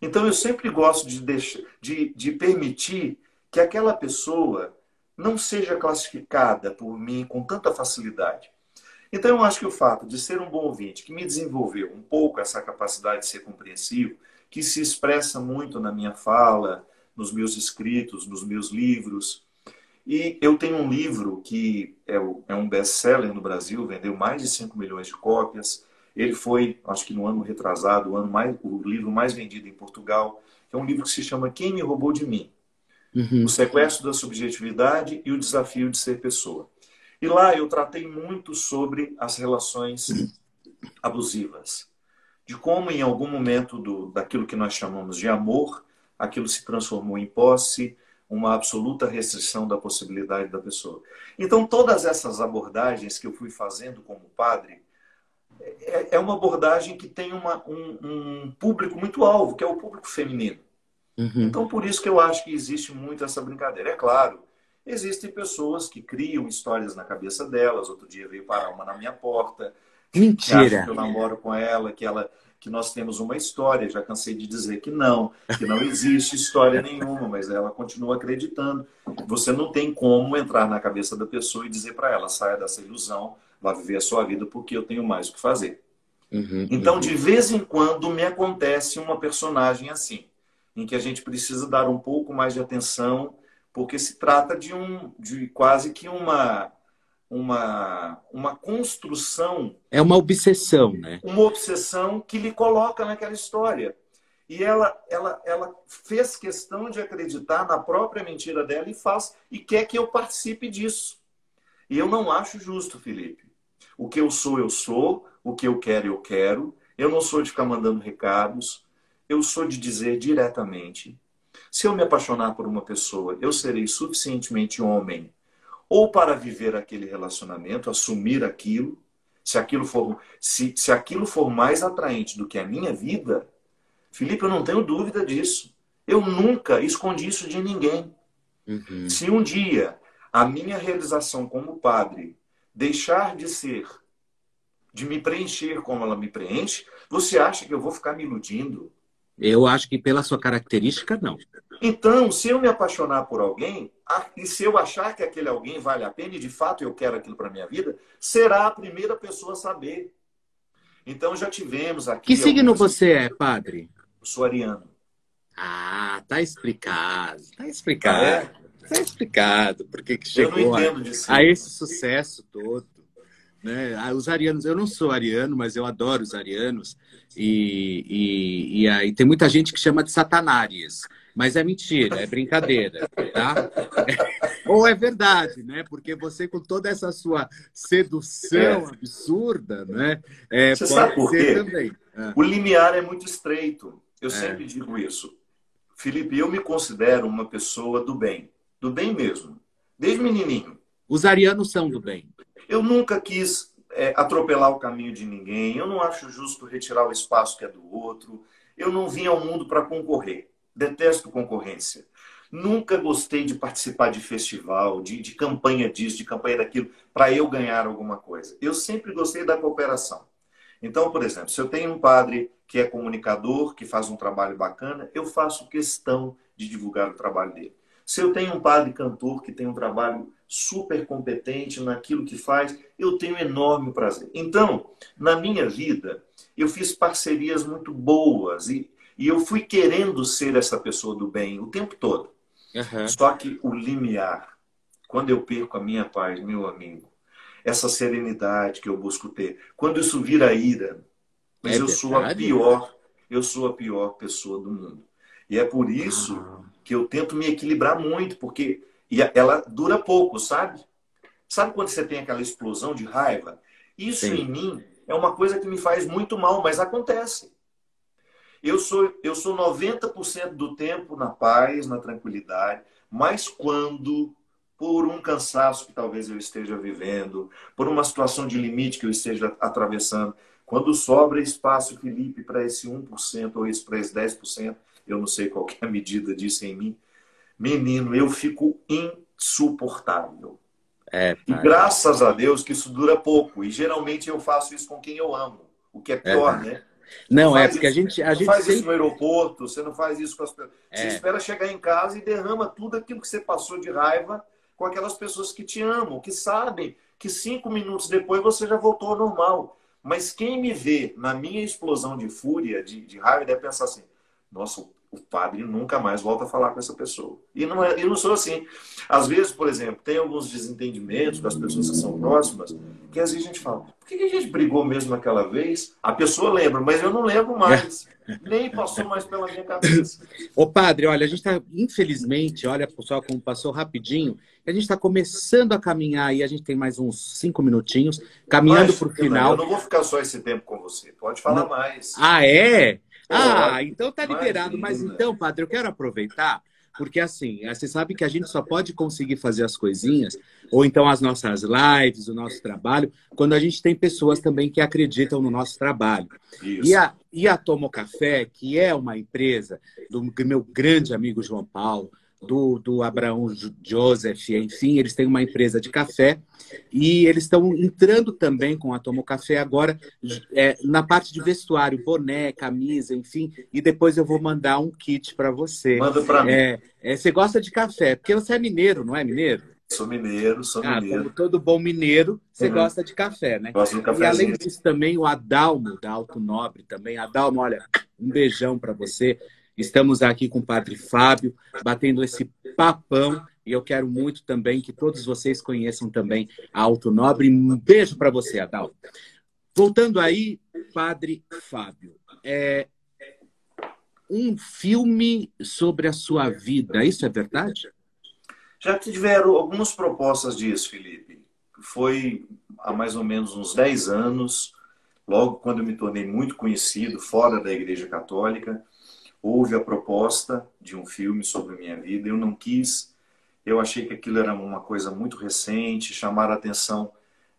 Então eu sempre gosto de, deixar, de, de permitir que aquela pessoa não seja classificada por mim com tanta facilidade. Então eu acho que o fato de ser um bom ouvinte, que me desenvolveu um pouco essa capacidade de ser compreensivo, que se expressa muito na minha fala, nos meus escritos, nos meus livros, E eu tenho um livro que é, é um best-seller no Brasil, vendeu mais de 5 milhões de cópias. Ele foi, acho que no ano retrasado, o, ano mais, o livro mais vendido em Portugal, é um livro que se chama Quem Me Roubou de Mim? Uhum. O sequestro da subjetividade e o desafio de ser pessoa. E lá eu tratei muito sobre as relações abusivas. De como, em algum momento do, daquilo que nós chamamos de amor, aquilo se transformou em posse, uma absoluta restrição da possibilidade da pessoa. Então, todas essas abordagens que eu fui fazendo como padre, é, é uma abordagem que tem uma, um, um, público muito alvo, que é o público feminino. Uhum. Então, por isso que eu acho que existe muito essa brincadeira. É claro, existem pessoas que criam histórias na cabeça delas. Outro dia veio parar uma na minha porta. Mentira! Que eu namoro com ela, que ela que nós temos uma história. Já cansei de dizer que não, que não existe história nenhuma, mas ela continua acreditando. Você não tem como entrar na cabeça da pessoa e dizer para ela: saia dessa ilusão, vá viver a sua vida, porque eu tenho mais o que fazer. Uhum, então, uhum. de vez em quando, me acontece uma personagem assim, em que a gente precisa dar um pouco mais de atenção, porque se trata de um, de quase que uma uma, uma construção. É uma obsessão, né? Uma obsessão que lhe coloca naquela história. E ela, ela, ela fez questão de acreditar na própria mentira dela e faz e quer que eu participe disso. E eu não acho justo, Felipe. O que eu sou, eu sou. O que eu quero, eu quero. Eu não sou de ficar mandando recados. Eu sou de dizer diretamente. Se eu me apaixonar por uma pessoa, eu serei suficientemente homem ou para viver aquele relacionamento, assumir aquilo, se aquilo for, se, se aquilo for mais atraente do que a minha vida, Felipe, eu não tenho dúvida disso. Eu nunca escondi isso de ninguém. Uhum. Se um dia a minha realização como padre deixar de ser, de me preencher como ela me preenche, você acha que eu vou ficar me iludindo? Eu acho que pela sua característica, não. Então, se eu me apaixonar por alguém, e se eu achar que aquele alguém vale a pena e de fato eu quero aquilo para minha vida, será a primeira pessoa a saber. Então já tivemos aqui. Que signo você é, padre? Eu sou ariano. Ah, tá explicado. Tá explicado. Ah, é? Tá explicado porque que chegou a, a esse sucesso todo. Né? Ah, os arianos, eu não sou ariano, mas eu adoro os arianos. E, e, e aí tem muita gente que chama de satanárias. Mas é mentira, é brincadeira, tá? Ou é verdade, né? Porque você, com toda essa sua sedução é. absurda, né? É, você sabe por quê? Também. É. O limiar é muito estreito. Eu é. sempre digo isso. Felipe, eu me considero uma pessoa do bem. Do bem mesmo. Desde menininho. Os arianos são do bem. Eu nunca quis é, atropelar o caminho de ninguém. Eu não acho justo retirar o espaço que é do outro. Eu não vim ao mundo para concorrer detesto concorrência. Nunca gostei de participar de festival, de, de campanha disso, de campanha daquilo, para eu ganhar alguma coisa. Eu sempre gostei da cooperação. Então, por exemplo, se eu tenho um padre que é comunicador, que faz um trabalho bacana, eu faço questão de divulgar o trabalho dele. Se eu tenho um padre cantor que tem um trabalho super competente naquilo que faz, eu tenho enorme prazer. Então, na minha vida, eu fiz parcerias muito boas e e eu fui querendo ser essa pessoa do bem o tempo todo. Uhum. Só que o limiar, quando eu perco a minha paz, meu amigo, essa serenidade que eu busco ter, quando isso vira ira, mas é eu verdade, sou a pior, eu sou a pior pessoa do mundo. E é por isso uhum. Que eu tento me equilibrar muito, porque ela dura pouco, sabe? Sabe quando você tem aquela explosão de raiva? Isso Sim. em mim é uma coisa que me faz muito mal, mas acontece. Eu sou, eu sou 90% do tempo na paz, na tranquilidade, mas quando, por um cansaço que talvez eu esteja vivendo, por uma situação de limite que eu esteja atravessando, quando sobra espaço, Felipe, para esse 1% ou esse para esse 10%, eu não sei qual é a medida disso em mim, menino, eu fico insuportável. É, e graças a Deus que isso dura pouco. E geralmente eu faço isso com quem eu amo, o que é, é pior, é. né? Não, é porque isso, a gente. A não gente faz sempre... isso no aeroporto, você não faz isso com as pessoas. É. Você espera chegar em casa e derrama tudo aquilo que você passou de raiva com aquelas pessoas que te amam, que sabem que cinco minutos depois você já voltou ao normal. Mas quem me vê na minha explosão de fúria, de, de raiva, deve pensar assim: nossa, o padre nunca mais volta a falar com essa pessoa. E não, é, eu não sou assim. Às vezes, por exemplo, tem alguns desentendimentos das pessoas que são próximas, que às vezes a gente fala, por que a gente brigou mesmo naquela vez? A pessoa lembra, mas eu não lembro mais. Nem passou mais pela minha cabeça. Ô padre, olha, a gente está, infelizmente, olha pessoal como passou rapidinho, a gente está começando a caminhar aí, a gente tem mais uns cinco minutinhos, caminhando para o final. Eu não vou ficar só esse tempo com você, pode falar não. mais. Ah, é? Ah, então tá liberado. Mas então, padre, eu quero aproveitar, porque assim, você sabe que a gente só pode conseguir fazer as coisinhas, ou então as nossas lives, o nosso trabalho, quando a gente tem pessoas também que acreditam no nosso trabalho. Isso. E a, e a Tomo Café, que é uma empresa do meu grande amigo João Paulo, do, do Abraão Joseph, enfim, eles têm uma empresa de café e eles estão entrando também com a Tomo Café agora é, na parte de vestuário, boné, camisa, enfim, e depois eu vou mandar um kit para você. Manda para mim. É, é, você gosta de café, porque você é mineiro, não é mineiro? Sou mineiro, sou ah, mineiro. Como todo bom mineiro, você uhum. gosta de café, né? Gosto de café. E além disso também o Adalmo, da Alto Nobre também. Adalmo, olha, um beijão para você. Estamos aqui com o Padre Fábio, batendo esse papão. E eu quero muito também que todos vocês conheçam também a Alto Nobre. Um beijo para você, Adalto. Voltando aí, Padre Fábio. É um filme sobre a sua vida, isso é verdade? Já tiveram algumas propostas disso, Felipe. Foi há mais ou menos uns 10 anos, logo quando eu me tornei muito conhecido fora da Igreja Católica houve a proposta de um filme sobre a minha vida, eu não quis, eu achei que aquilo era uma coisa muito recente, chamar a atenção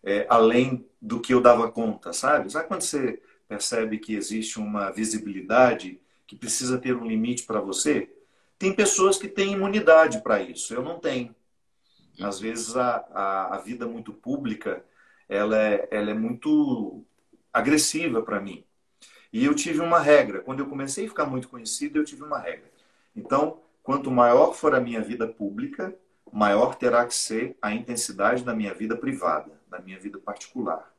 é, além do que eu dava conta, sabe? Sabe quando você percebe que existe uma visibilidade que precisa ter um limite para você? Tem pessoas que têm imunidade para isso, eu não tenho. Às vezes a, a, a vida muito pública ela é, ela é muito agressiva para mim. E eu tive uma regra. Quando eu comecei a ficar muito conhecido, eu tive uma regra. Então, quanto maior for a minha vida pública, maior terá que ser a intensidade da minha vida privada, da minha vida particular,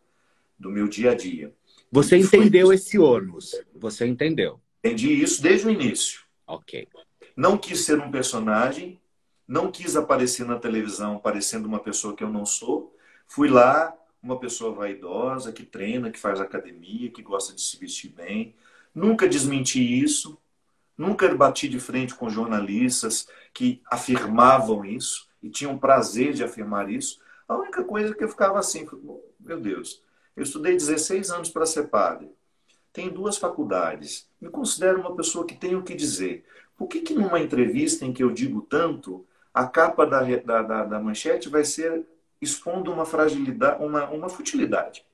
do meu dia a dia. Você e entendeu esse ônus? Você entendeu? Entendi isso desde o início. Ok. Não quis ser um personagem, não quis aparecer na televisão parecendo uma pessoa que eu não sou. Fui lá, uma pessoa vaidosa, que treina, que faz academia, que gosta de se vestir bem. Nunca desmenti isso, nunca bati de frente com jornalistas que afirmavam isso e tinham prazer de afirmar isso. A única coisa que eu ficava assim, meu Deus, eu estudei 16 anos para ser padre, tenho duas faculdades, me considero uma pessoa que tem o que dizer. Por que, que numa entrevista em que eu digo tanto, a capa da, da, da manchete vai ser expondo uma fragilidade, uma, uma futilidade.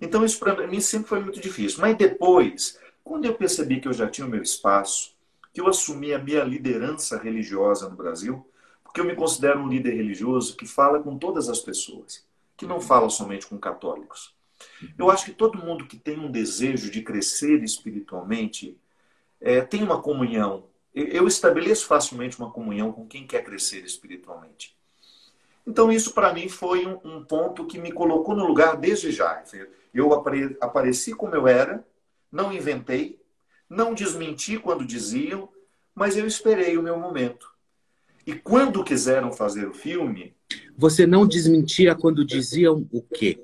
Então isso para mim sempre foi muito difícil. Mas depois, quando eu percebi que eu já tinha o meu espaço, que eu assumi a minha liderança religiosa no Brasil, porque eu me considero um líder religioso que fala com todas as pessoas, que não fala somente com católicos. Eu acho que todo mundo que tem um desejo de crescer espiritualmente é, tem uma comunhão. Eu estabeleço facilmente uma comunhão com quem quer crescer espiritualmente. Então, isso para mim foi um, um, ponto que me colocou no lugar desde já. Eu apare, apareci como eu era, não inventei, não desmenti quando diziam, mas eu esperei o meu momento. E quando quiseram fazer o filme. Você não desmentia quando diziam o quê?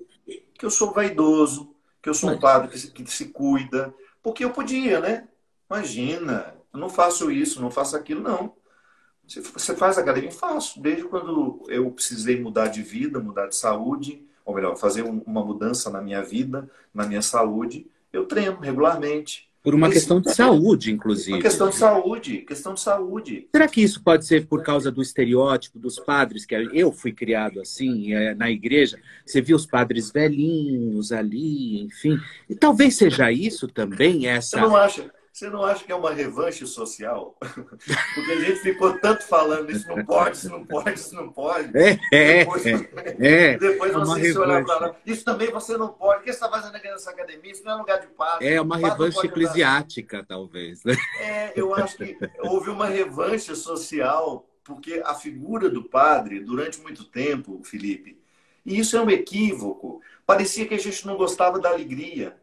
Que eu sou vaidoso, que eu sou um padre que se, que se cuida. Porque eu podia, né? Imagina, eu não faço isso, não faço aquilo, não. Você faz academia? Faço. Desde quando eu precisei mudar de vida, mudar de saúde, ou melhor, fazer uma mudança na minha vida, na minha saúde, eu treino regularmente. Por uma questão de saúde, inclusive. Uma questão de saúde, questão de saúde. Será que isso pode ser por causa do estereótipo dos padres? Que eu fui criado assim, é, na igreja. Você viu os padres velhinhos ali, enfim. E talvez seja isso também, essa. Você não acha? Você não acha que é uma revanche social? Porque a gente ficou tanto falando isso não pode, isso não pode, isso não pode. É, é, depois, é, é, depois é você se olhar para lá. Isso também você não pode. O que você está fazendo aqui nessa academia? Isso não é lugar de paz. É uma revanche eclesiástica, dar... talvez. Né? É, eu acho que houve uma revanche social, porque a figura do padre, durante muito tempo, Felipe, e isso é um equívoco. Parecia que a gente não gostava da alegria.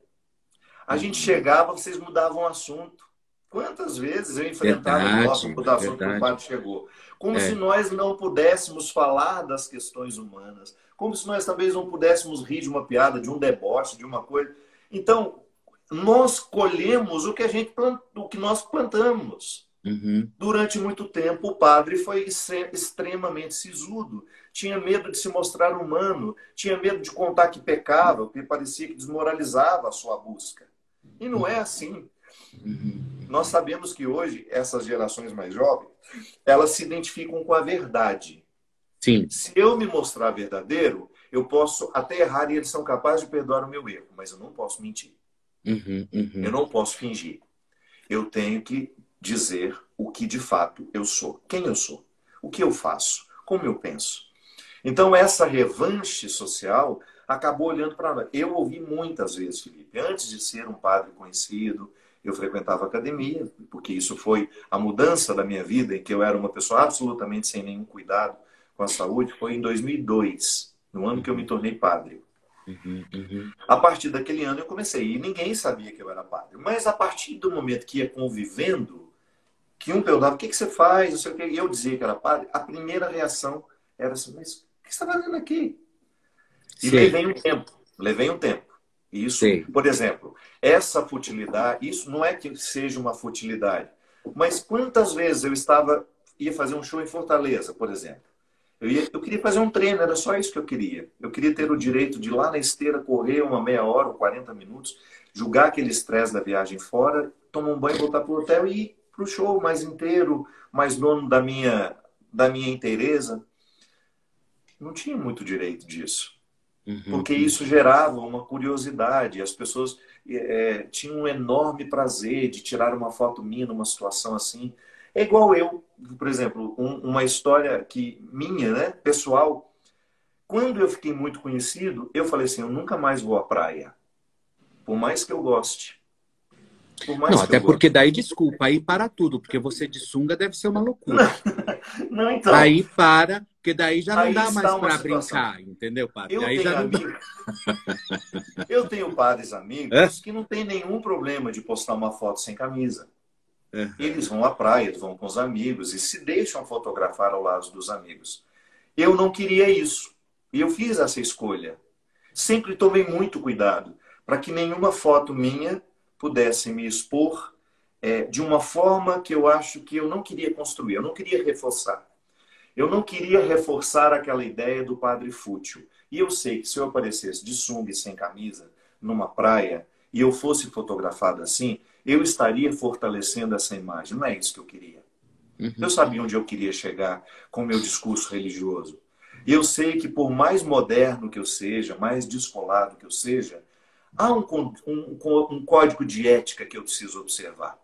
A gente chegava, vocês mudavam o assunto. Quantas vezes eu enfrentava verdade, nossa reputação que o padre chegou? Como é. se nós não pudéssemos falar das questões humanas. Como se nós talvez não pudéssemos rir de uma piada, de um deboche, de uma coisa. Então, nós colhemos o que a gente o que nós plantamos. Uhum. Durante muito tempo, o padre foi extremamente sisudo. Tinha medo de se mostrar humano, tinha medo de contar que pecava, porque parecia que desmoralizava a sua busca. E não é assim. Uhum. Nós sabemos que hoje, essas gerações mais jovens, elas se identificam com a verdade. Sim. Se eu me mostrar verdadeiro, eu posso até errar e eles são capazes de perdoar o meu erro, mas eu não posso mentir. Uhum, uhum. Eu não posso fingir. Eu tenho que dizer o que de fato eu sou. Quem eu sou? O que eu faço? Como eu penso? Então, essa revanche social acabou olhando para nós. Eu ouvi muitas vezes, Felipe, antes de ser um padre conhecido, eu frequentava academia, porque isso foi a mudança da minha vida, em que eu era uma pessoa absolutamente sem nenhum cuidado com a saúde, foi em 2002, no ano que eu me tornei padre. Uhum, uhum. A partir daquele ano eu comecei, e ninguém sabia que eu era padre. Mas a partir do momento que ia convivendo, que um perguntava, o que, que você faz? Não sei o que, e eu dizia que era padre, a primeira reação era assim, mas o que você está fazendo aqui? E Sim. levei um tempo, levei um tempo. Isso, Sim. por exemplo, essa futilidade, isso não é que seja uma futilidade, mas quantas vezes eu estava, ia fazer um show em Fortaleza, por exemplo. Eu, ia, eu queria fazer um treino, era só isso que eu queria. Eu queria ter o direito de ir lá na esteira correr uma meia hora ou 40 minutos, julgar aquele estresse da viagem fora, tomar um banho, voltar para o hotel e ir para o show mais inteiro, mais dono da minha, da minha inteireza. Não tinha muito direito disso. Uhum. Porque isso gerava uma curiosidade. As pessoas é, tinham um enorme prazer de tirar uma foto minha numa situação assim. É igual eu, por exemplo, um, uma história que minha, né, pessoal. Quando eu fiquei muito conhecido, eu falei assim: eu nunca mais vou à praia. Por mais que eu goste. Não, até porque daí, desculpa, aí para tudo, porque você de sunga deve ser uma loucura. não, então. Aí para, porque daí já não dá mais para brincar, entendeu, padre? Eu aí tenho amigos, Eu tenho padres amigos é? que não tem nenhum problema de postar uma foto sem camisa. Uhum. Eles vão à praia, vão com os amigos e se deixam fotografar ao lado dos amigos. Eu não queria isso. E eu fiz essa escolha. Sempre tomei muito cuidado para que nenhuma foto minha pudesse me expor é, de uma forma que eu acho que eu não queria construir, eu não queria reforçar. Eu não queria reforçar aquela ideia do padre fútil. E eu sei que se eu aparecesse de sunga e sem camisa numa praia e eu fosse fotografado assim, eu estaria fortalecendo essa imagem. Não é isso que eu queria. Uhum. Eu sabia onde eu queria chegar com o meu discurso religioso. E eu sei que, por mais moderno que eu seja, mais descolado que eu seja, há um, um, um código de ética que eu preciso observar.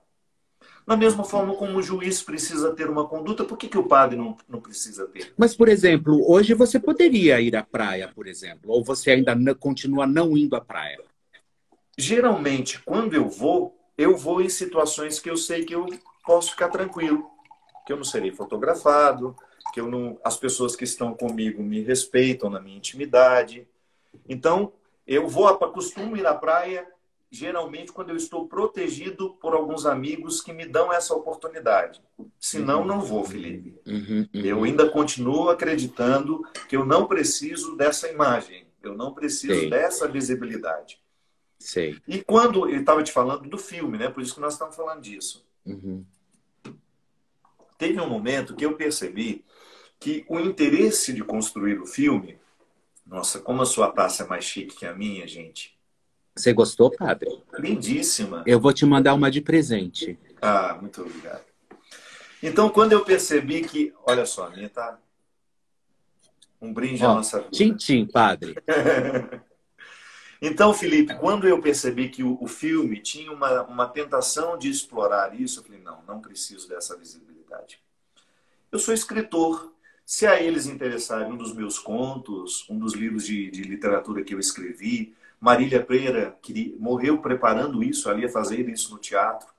Da mesma forma como o juiz precisa ter uma conduta, por que, que o padre não, não precisa ter? Mas, por exemplo, hoje você poderia ir à praia, por exemplo, ou você ainda não, continua não indo à praia? Geralmente, quando eu vou, eu vou em situações que eu sei que eu posso ficar tranquilo, que eu não serei fotografado, que eu não, as pessoas que estão comigo me respeitam na minha intimidade. Então, eu vou, costumo ir à praia geralmente quando eu estou protegido por alguns amigos que me dão essa oportunidade. Senão, não vou, Felipe. Uhum, uhum. Eu ainda continuo acreditando que eu não preciso dessa imagem, eu não preciso dessa visibilidade. Sei. E quando eu estava te falando do filme, né? Por isso que nós estamos falando disso. Uhum. Teve um momento que eu percebi que o interesse de construir o filme, nossa, como a sua taça é mais chique que a minha, gente. Você gostou, padre? Lindíssima. Eu vou te mandar uma de presente. Ah, muito obrigado. Então, quando eu percebi que, olha só, a minha tá um brinde Ó, à nossa vida. Tchim, padre. Então, Felipe, quando eu percebi que o, o, filme tinha uma, uma tentação de explorar isso, eu falei, não, não preciso dessa visibilidade. Eu sou escritor. Se a eles interessarem um dos meus contos, um dos livros de, de literatura que eu escrevi, Marília Pereira que morreu preparando isso, ali a fazer isso no teatro.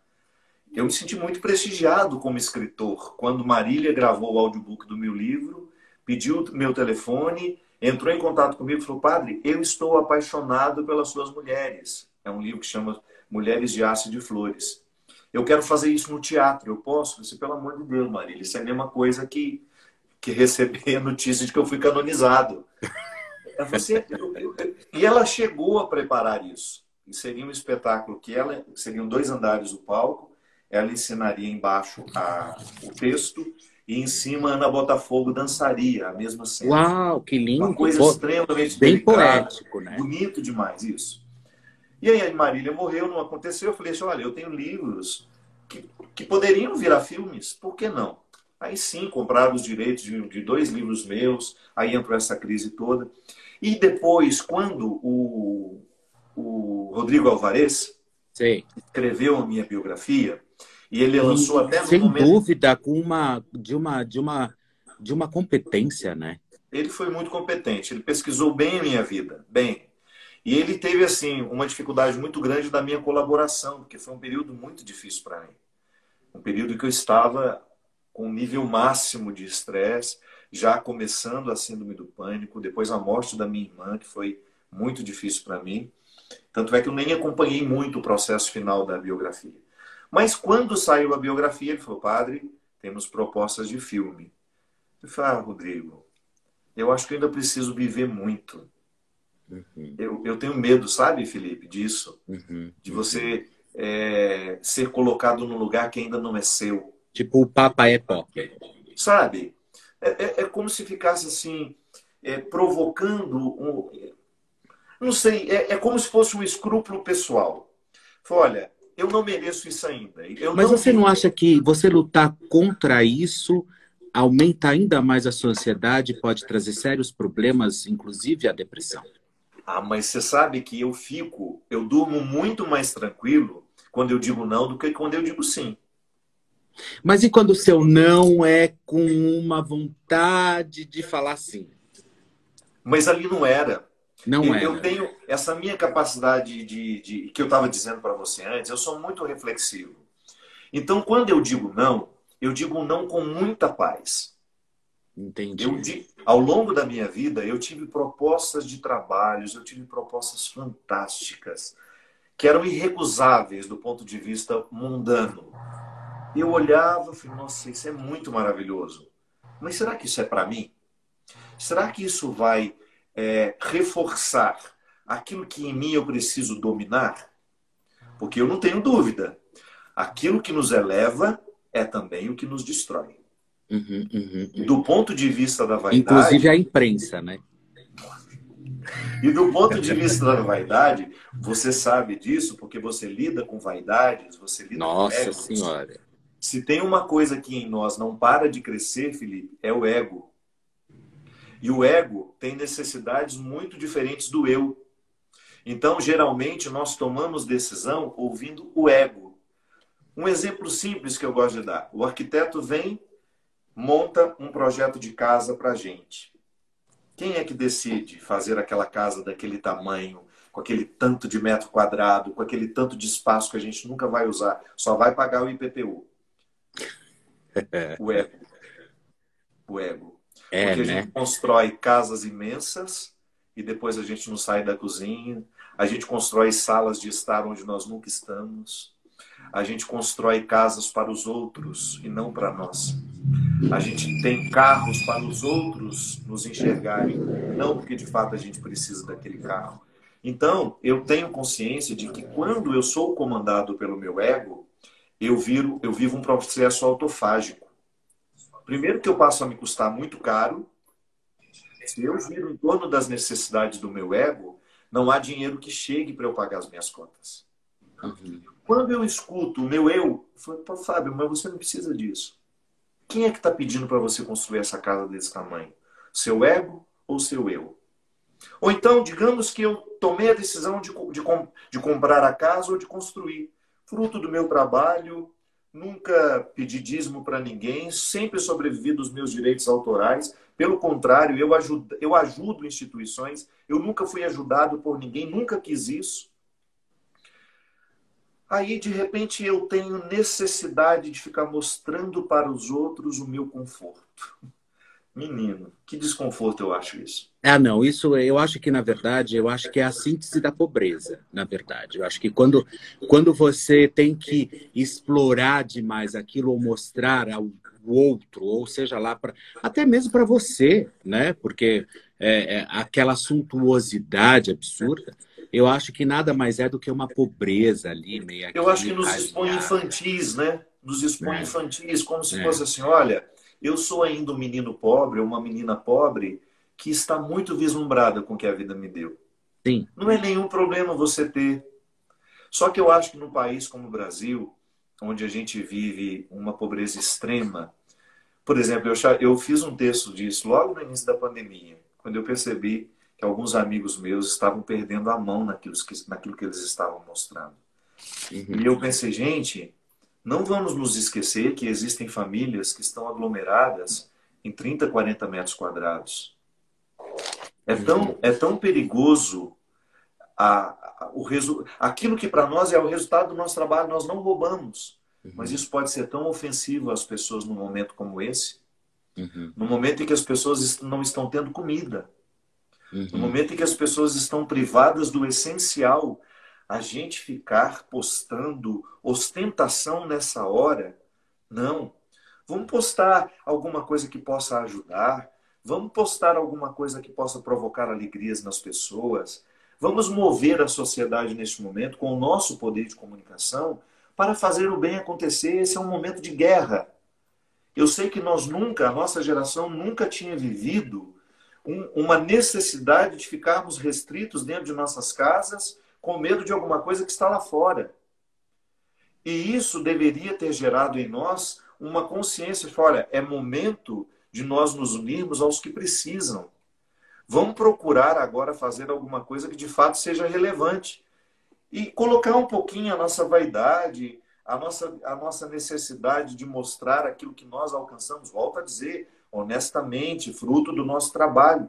Eu me senti muito prestigiado como escritor. Quando Marília gravou o audiobook do meu livro, pediu meu telefone entrou em contato comigo e falou: Padre, eu estou apaixonado pelas suas mulheres. É um livro que chama Mulheres de Aço e de Flores. eu quero fazer isso no teatro, eu posso? Eu disse, pelo amor de Deus, Marília, isso é a mesma coisa que, que receber a notícia de que eu fui canonizado. Você, eu, eu, e ela chegou a preparar isso. E seria um espetáculo que ela seriam dois andares do palco, ela ensinaria embaixo a, o texto e em cima Ana Botafogo dançaria a mesma cena. Uau, que lindo! Uma coisa Pô, extremamente bem delicada, poético, né? bonito demais isso. E aí a Marília morreu, não aconteceu. Eu falei assim, olha, eu tenho livros que, que poderiam virar filmes, por que não? Aí sim, compraram os direitos de, dois livros meus, aí entrou essa crise toda. E depois, quando o, o Rodrigo Alvarez Sim. escreveu a minha biografia, e ele lançou até no Sem momento... dúvida, com uma, de, uma, de, uma, de uma competência, né? Ele foi muito competente, ele pesquisou bem a minha vida, bem. E ele teve, assim, uma dificuldade muito grande da minha colaboração, porque foi um período muito difícil para mim. Um período que eu estava com um nível máximo de estresse, já começando a síndrome do pânico, depois a morte da minha irmã, que foi muito difícil para mim. Tanto é que eu nem acompanhei muito o processo final da biografia. Mas quando saiu a biografia, ele falou, padre, temos propostas de filme. Eu falei, ah, Rodrigo, eu acho que ainda preciso viver muito. Uhum, Eu, eu tenho medo, sabe, Felipe, disso. uhum. De você é, ser colocado num lugar que ainda não é seu. Tipo o Papa é pop. Sabe? É, é- é como se ficasse assim, é, provocando um. Não sei, é, é como se fosse um escrúpulo pessoal. Fala, Olha, eu não mereço isso ainda. Mas você não acha que você lutar contra isso aumenta ainda mais a sua ansiedade, pode trazer sérios problemas, inclusive a depressão? Ah, mas você sabe que eu fico, eu durmo muito mais tranquilo quando eu digo não do que quando eu digo sim. Mas e quando o seu não é com uma vontade de falar sim? Mas ali não era. Não eu, é. eu tenho essa minha capacidade de, de que eu estava dizendo para você antes, eu sou muito reflexivo. Então, quando eu digo não, eu digo não com muita paz. Entendi. Eu, ao longo da minha vida, eu tive propostas de trabalhos, eu tive propostas fantásticas, que eram irrecusáveis do ponto de vista mundano. Eu olhava e falei, nossa, isso é muito maravilhoso. Mas será que isso é para mim? Será que isso vai é, reforçar aquilo que em mim eu preciso dominar? Porque eu não tenho dúvida. Aquilo que nos eleva é também o que nos destrói. Uhum, uhum, uhum. Do ponto de vista da vaidade. Inclusive a imprensa, né? E do ponto de vista da vaidade, você sabe disso porque você lida com vaidades, você lida com Nossa egos. Senhora. Se tem uma coisa que em nós não para de crescer, Felipe, é o ego. E o ego tem necessidades muito diferentes do eu. Então, geralmente, nós tomamos decisão ouvindo o ego. Um exemplo simples que eu gosto de dar: o arquiteto vem, monta um projeto de casa para a gente. Quem é que decide fazer aquela casa daquele tamanho, com aquele tanto de metro quadrado, com aquele tanto de espaço que a gente nunca vai usar, só vai pagar o IPTU? O ego. O ego. É, Porque a né? gente constrói casas imensas e depois a gente não sai da cozinha. A gente constrói salas de estar onde nós nunca estamos. A gente constrói casas para os outros e não para nós. A gente tem carros para os outros nos enxergarem, não porque de fato a gente precisa daquele carro. Então, eu tenho consciência de que quando eu sou comandado pelo meu ego, eu, viro, eu vivo um processo autofágico. Primeiro que eu passo a me custar muito caro. Se eu giro em torno das necessidades do meu ego, não há dinheiro que chegue para eu pagar as minhas contas. Uhum. Quando eu escuto o meu eu, eu falo, pô, Fábio, mas você não precisa disso. Quem é que está pedindo para você construir essa casa desse tamanho? Seu ego ou seu eu? Ou então, digamos que eu tomei a decisão de, de, de comprar a casa ou de construir. Fruto do meu trabalho, nunca pedi dízimo para ninguém, sempre sobrevivi dos meus direitos autorais. Pelo contrário, eu ajudo, eu ajudo instituições, eu nunca fui ajudado por ninguém, nunca quis isso. Aí, de repente, eu tenho necessidade de ficar mostrando para os outros o meu conforto. Menino, que desconforto eu acho isso. Ah, não, isso eu acho que, na verdade, eu acho que é a síntese da pobreza, na verdade. Eu acho que quando, quando você tem que explorar demais aquilo ou mostrar ao outro, ou seja lá, pra, até mesmo para você, né? Porque é, é, aquela suntuosidade absurda, eu acho que nada mais é do que uma pobreza ali, meio Eu acho que nos expõe infantis, né? Nos expõe é. infantis, como se é. fosse assim, olha, eu sou ainda um menino pobre, uma menina pobre, que está muito vislumbrada com o que a vida me deu. Sim. Não é nenhum problema você ter. Só que eu acho que num país como o Brasil, onde a gente vive uma pobreza extrema, por exemplo, eu, eu fiz um texto disso logo no início da pandemia, quando eu percebi que alguns amigos meus estavam perdendo a mão naquilo que, naquilo que eles estavam mostrando. Uhum. E eu pensei, gente, não vamos nos esquecer que existem famílias que estão aglomeradas em 30, 40 metros quadrados. É tão, é tão perigoso a, a, o resu... aquilo que para nós é o resultado do nosso trabalho, nós não roubamos. Uhum. Mas isso pode ser tão ofensivo às pessoas num momento como esse, uhum. no momento em que as pessoas não estão tendo comida, uhum. no momento em que as pessoas estão privadas do essencial a gente ficar postando ostentação nessa hora. Não. Vamos postar alguma coisa que possa ajudar. Vamos postar alguma coisa que possa provocar alegrias nas pessoas. Vamos mover a sociedade neste momento com o nosso poder de comunicação para fazer o bem acontecer. Esse é um momento de guerra. Eu sei que nós nunca, a nossa geração nunca tinha vivido um, uma necessidade de ficarmos restritos dentro de nossas casas com medo de alguma coisa que está lá fora. E isso deveria ter gerado em nós uma consciência olha, é momento de nós nos unirmos aos que precisam. Vamos procurar agora fazer alguma coisa que de fato seja relevante. E colocar um pouquinho a nossa vaidade, a nossa, a nossa necessidade de mostrar aquilo que nós alcançamos, volto a dizer, honestamente, fruto do nosso trabalho.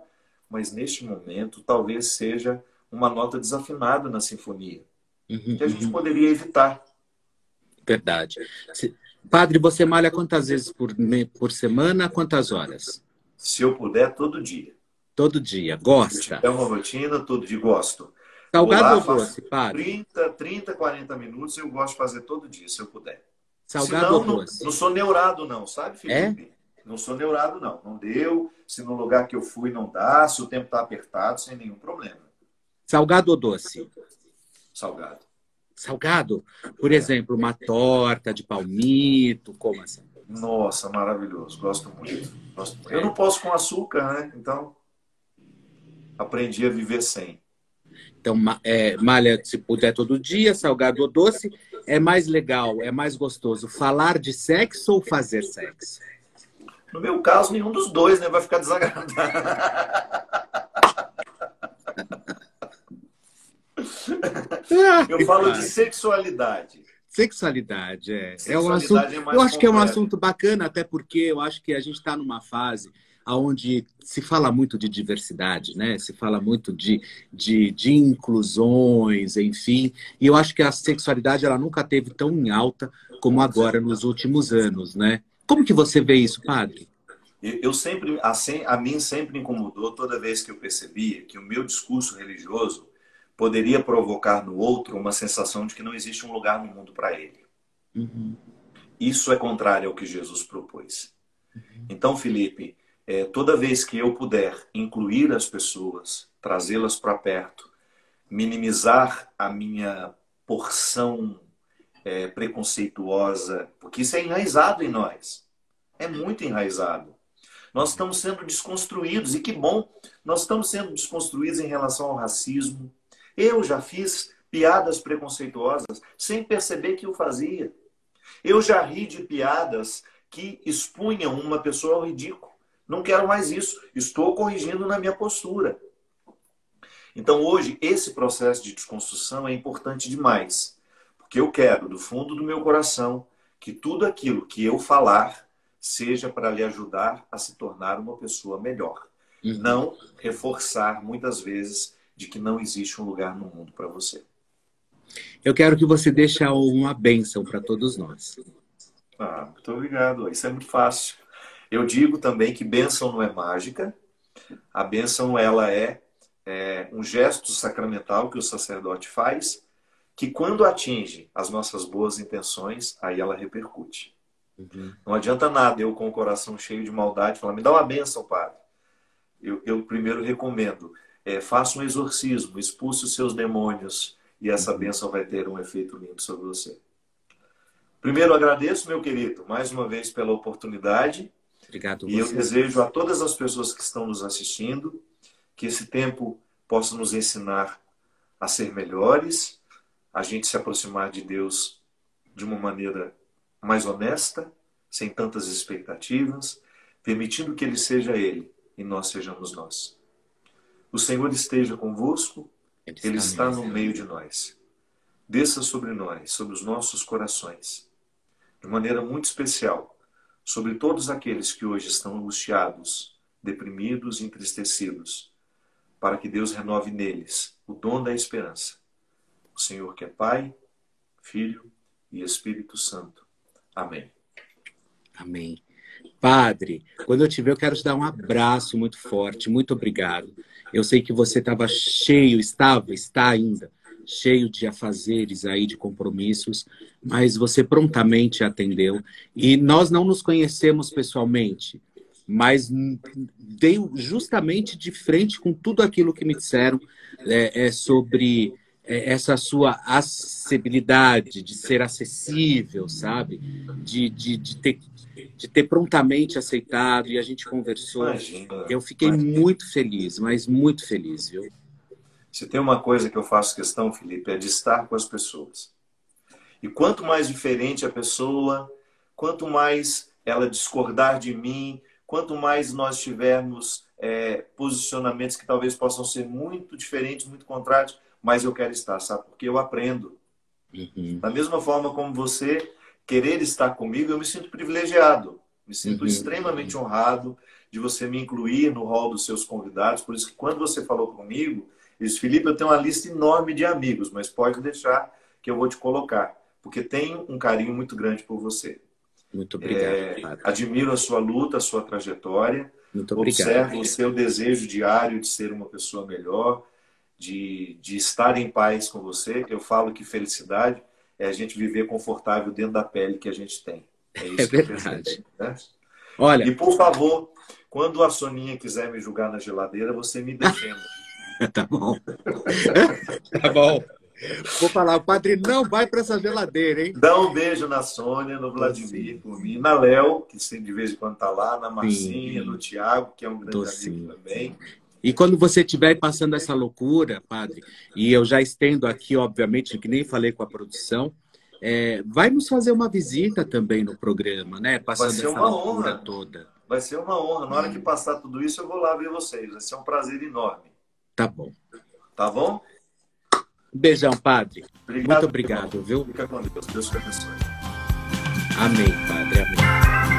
Mas neste momento talvez seja uma nota desafinada na sinfonia, uhum, que a gente uhum. poderia evitar. Verdade. Padre, você malha quantas vezes por, por semana? Quantas horas? Se eu puder, todo dia. Todo dia. Gosta? É uma rotina, todo dia gosto. Salgado ou doce, padre? 30, 30, 40 minutos eu gosto de fazer todo dia, se eu puder. Salgado Senão, ou doce? Não, não sou neurado, não, sabe, é? Felipe? É? Não sou neurado, não. Não deu. Se no lugar que eu fui não dá, se o tempo está apertado, sem nenhum problema. Salgado ou doce? Salgado. Salgado? Por exemplo, uma torta de palmito, como assim? Nossa, maravilhoso. Gosto muito. Gosto muito. Eu não posso com açúcar, né? Então, aprendi a viver sem. Então, é, malha, se puder todo dia, salgado ou doce, é mais legal, é mais gostoso falar de sexo ou fazer sexo? No meu caso, nenhum dos dois, né? Vai ficar desagradável. Eu falo de sexualidade. Sexualidade, é. Sexualidade é um assunto. É eu acho que é um assunto bacana, até porque eu acho que a gente está numa fase onde se fala muito de diversidade, né? Se fala muito de, de, de, inclusões, enfim. E eu acho que a sexualidade ela nunca teve tão em alta como agora nos últimos anos, né? Como que você vê isso, padre? Eu sempre, assim, a mim sempre incomodou toda vez que eu percebia que o meu discurso religioso poderia provocar no outro uma sensação de que não existe um lugar no mundo para ele. Uhum. Isso é contrário ao que Jesus propôs. Uhum. Então, Felipe, é, toda vez que eu puder incluir as pessoas, trazê-las para perto, minimizar a minha porção é, preconceituosa, porque isso é enraizado em nós. É muito enraizado. Nós estamos sendo desconstruídos, e que bom, nós estamos sendo desconstruídos em relação ao racismo, eu já fiz piadas preconceituosas sem perceber que o fazia. Eu já ri de piadas que expunham uma pessoa ao ridículo. Não quero mais isso. Estou corrigindo na minha postura. Então, hoje, esse processo de desconstrução é importante demais. Porque eu quero, do fundo do meu coração, que tudo aquilo que eu falar seja para lhe ajudar a se tornar uma pessoa melhor. Uhum. Não reforçar, muitas vezes, de que não existe um lugar no mundo para você. Eu quero que você deixe uma bênção para todos nós. Ah, muito obrigado. Isso é muito fácil. Eu digo também que bênção não é mágica. A bênção ela é, é um gesto sacramental que o sacerdote faz, que quando atinge as nossas boas intenções, aí ela repercute. Uhum. Não adianta nada eu com o coração cheio de maldade falar, me dá uma bênção, padre. Eu, eu primeiro recomendo, é, faça um exorcismo, expulse os seus demônios e essa uhum. bênção vai ter um efeito lindo sobre você. Primeiro, agradeço, meu querido, mais uma vez pela oportunidade. Obrigado. E eu desejo a todas as pessoas que estão nos assistindo que esse tempo possa nos ensinar a ser melhores, a gente se aproximar de Deus de uma maneira mais honesta, sem tantas expectativas, permitindo que Ele seja Ele e nós sejamos nós. O Senhor esteja convosco, Ele, Ele está no meio de nós. Desça sobre nós, sobre os nossos corações, de maneira muito especial, sobre todos aqueles que hoje estão angustiados, deprimidos e entristecidos, para que Deus renove neles o dom da esperança. O Senhor que é Pai, Filho e Espírito Santo. Amém. Amém. Padre, quando eu te ver, eu quero te dar um abraço muito forte. Muito obrigado. Eu sei que você estava cheio, estava, está ainda, cheio de afazeres aí, de compromissos, mas você prontamente atendeu. E nós não nos conhecemos pessoalmente, mas dei justamente de frente com tudo aquilo que me disseram é, é sobre essa sua acessibilidade, de ser acessível, sabe? De, de, de, ter, de ter prontamente aceitado e a gente conversou. Eu fiquei muito feliz, mas muito feliz, viu? Se tem uma coisa que eu faço questão, Felipe, é de estar com as pessoas. E quanto mais diferente a pessoa, quanto mais ela discordar de mim, quanto mais nós tivermos é, posicionamentos que talvez possam ser muito diferentes, muito contrários, mais eu quero estar, sabe? Porque eu aprendo. Uhum. Da mesma forma como você querer estar comigo, eu me sinto privilegiado, me sinto uhum. extremamente honrado de você me incluir no hall dos seus convidados. Por isso que quando você falou comigo, disse, Felipe, eu tenho uma lista enorme de amigos, mas pode deixar que eu vou te colocar, porque tenho um carinho muito grande por você. Muito obrigado. É, admiro a sua luta, a sua trajetória. Muito obrigado. Observo o seu desejo diário de ser uma pessoa melhor, de, de estar em paz com você. Eu falo que felicidade é a gente viver confortável dentro da pele que a gente tem. É, isso é verdade. né? Olha, e por favor, quando a Soninha quiser me julgar na geladeira, você me defenda. tá bom. tá bom. Vou falar, o padre não vai para essa geladeira, hein? Dá um beijo na Sônia, no Vladimir, Docinho. por mim, na Léo, que de vez em quando tá lá, na Marcinha, Sim. no Tiago, que é um grande Docinho. amigo também. E quando você estiver passando essa loucura, padre, e eu já estendo aqui, obviamente, que nem falei com a produção, é, vai nos fazer uma visita também no programa, né? Passando essa loucura honra. toda. Vai ser uma honra. Na hora que passar tudo isso, eu vou lá ver vocês. Vai ser um prazer enorme. Tá bom. Tá bom? Beijão, padre. Obrigado, Muito obrigado, irmão. viu? Fica com Deus. Deus te abençoe. Amém, padre. Amém.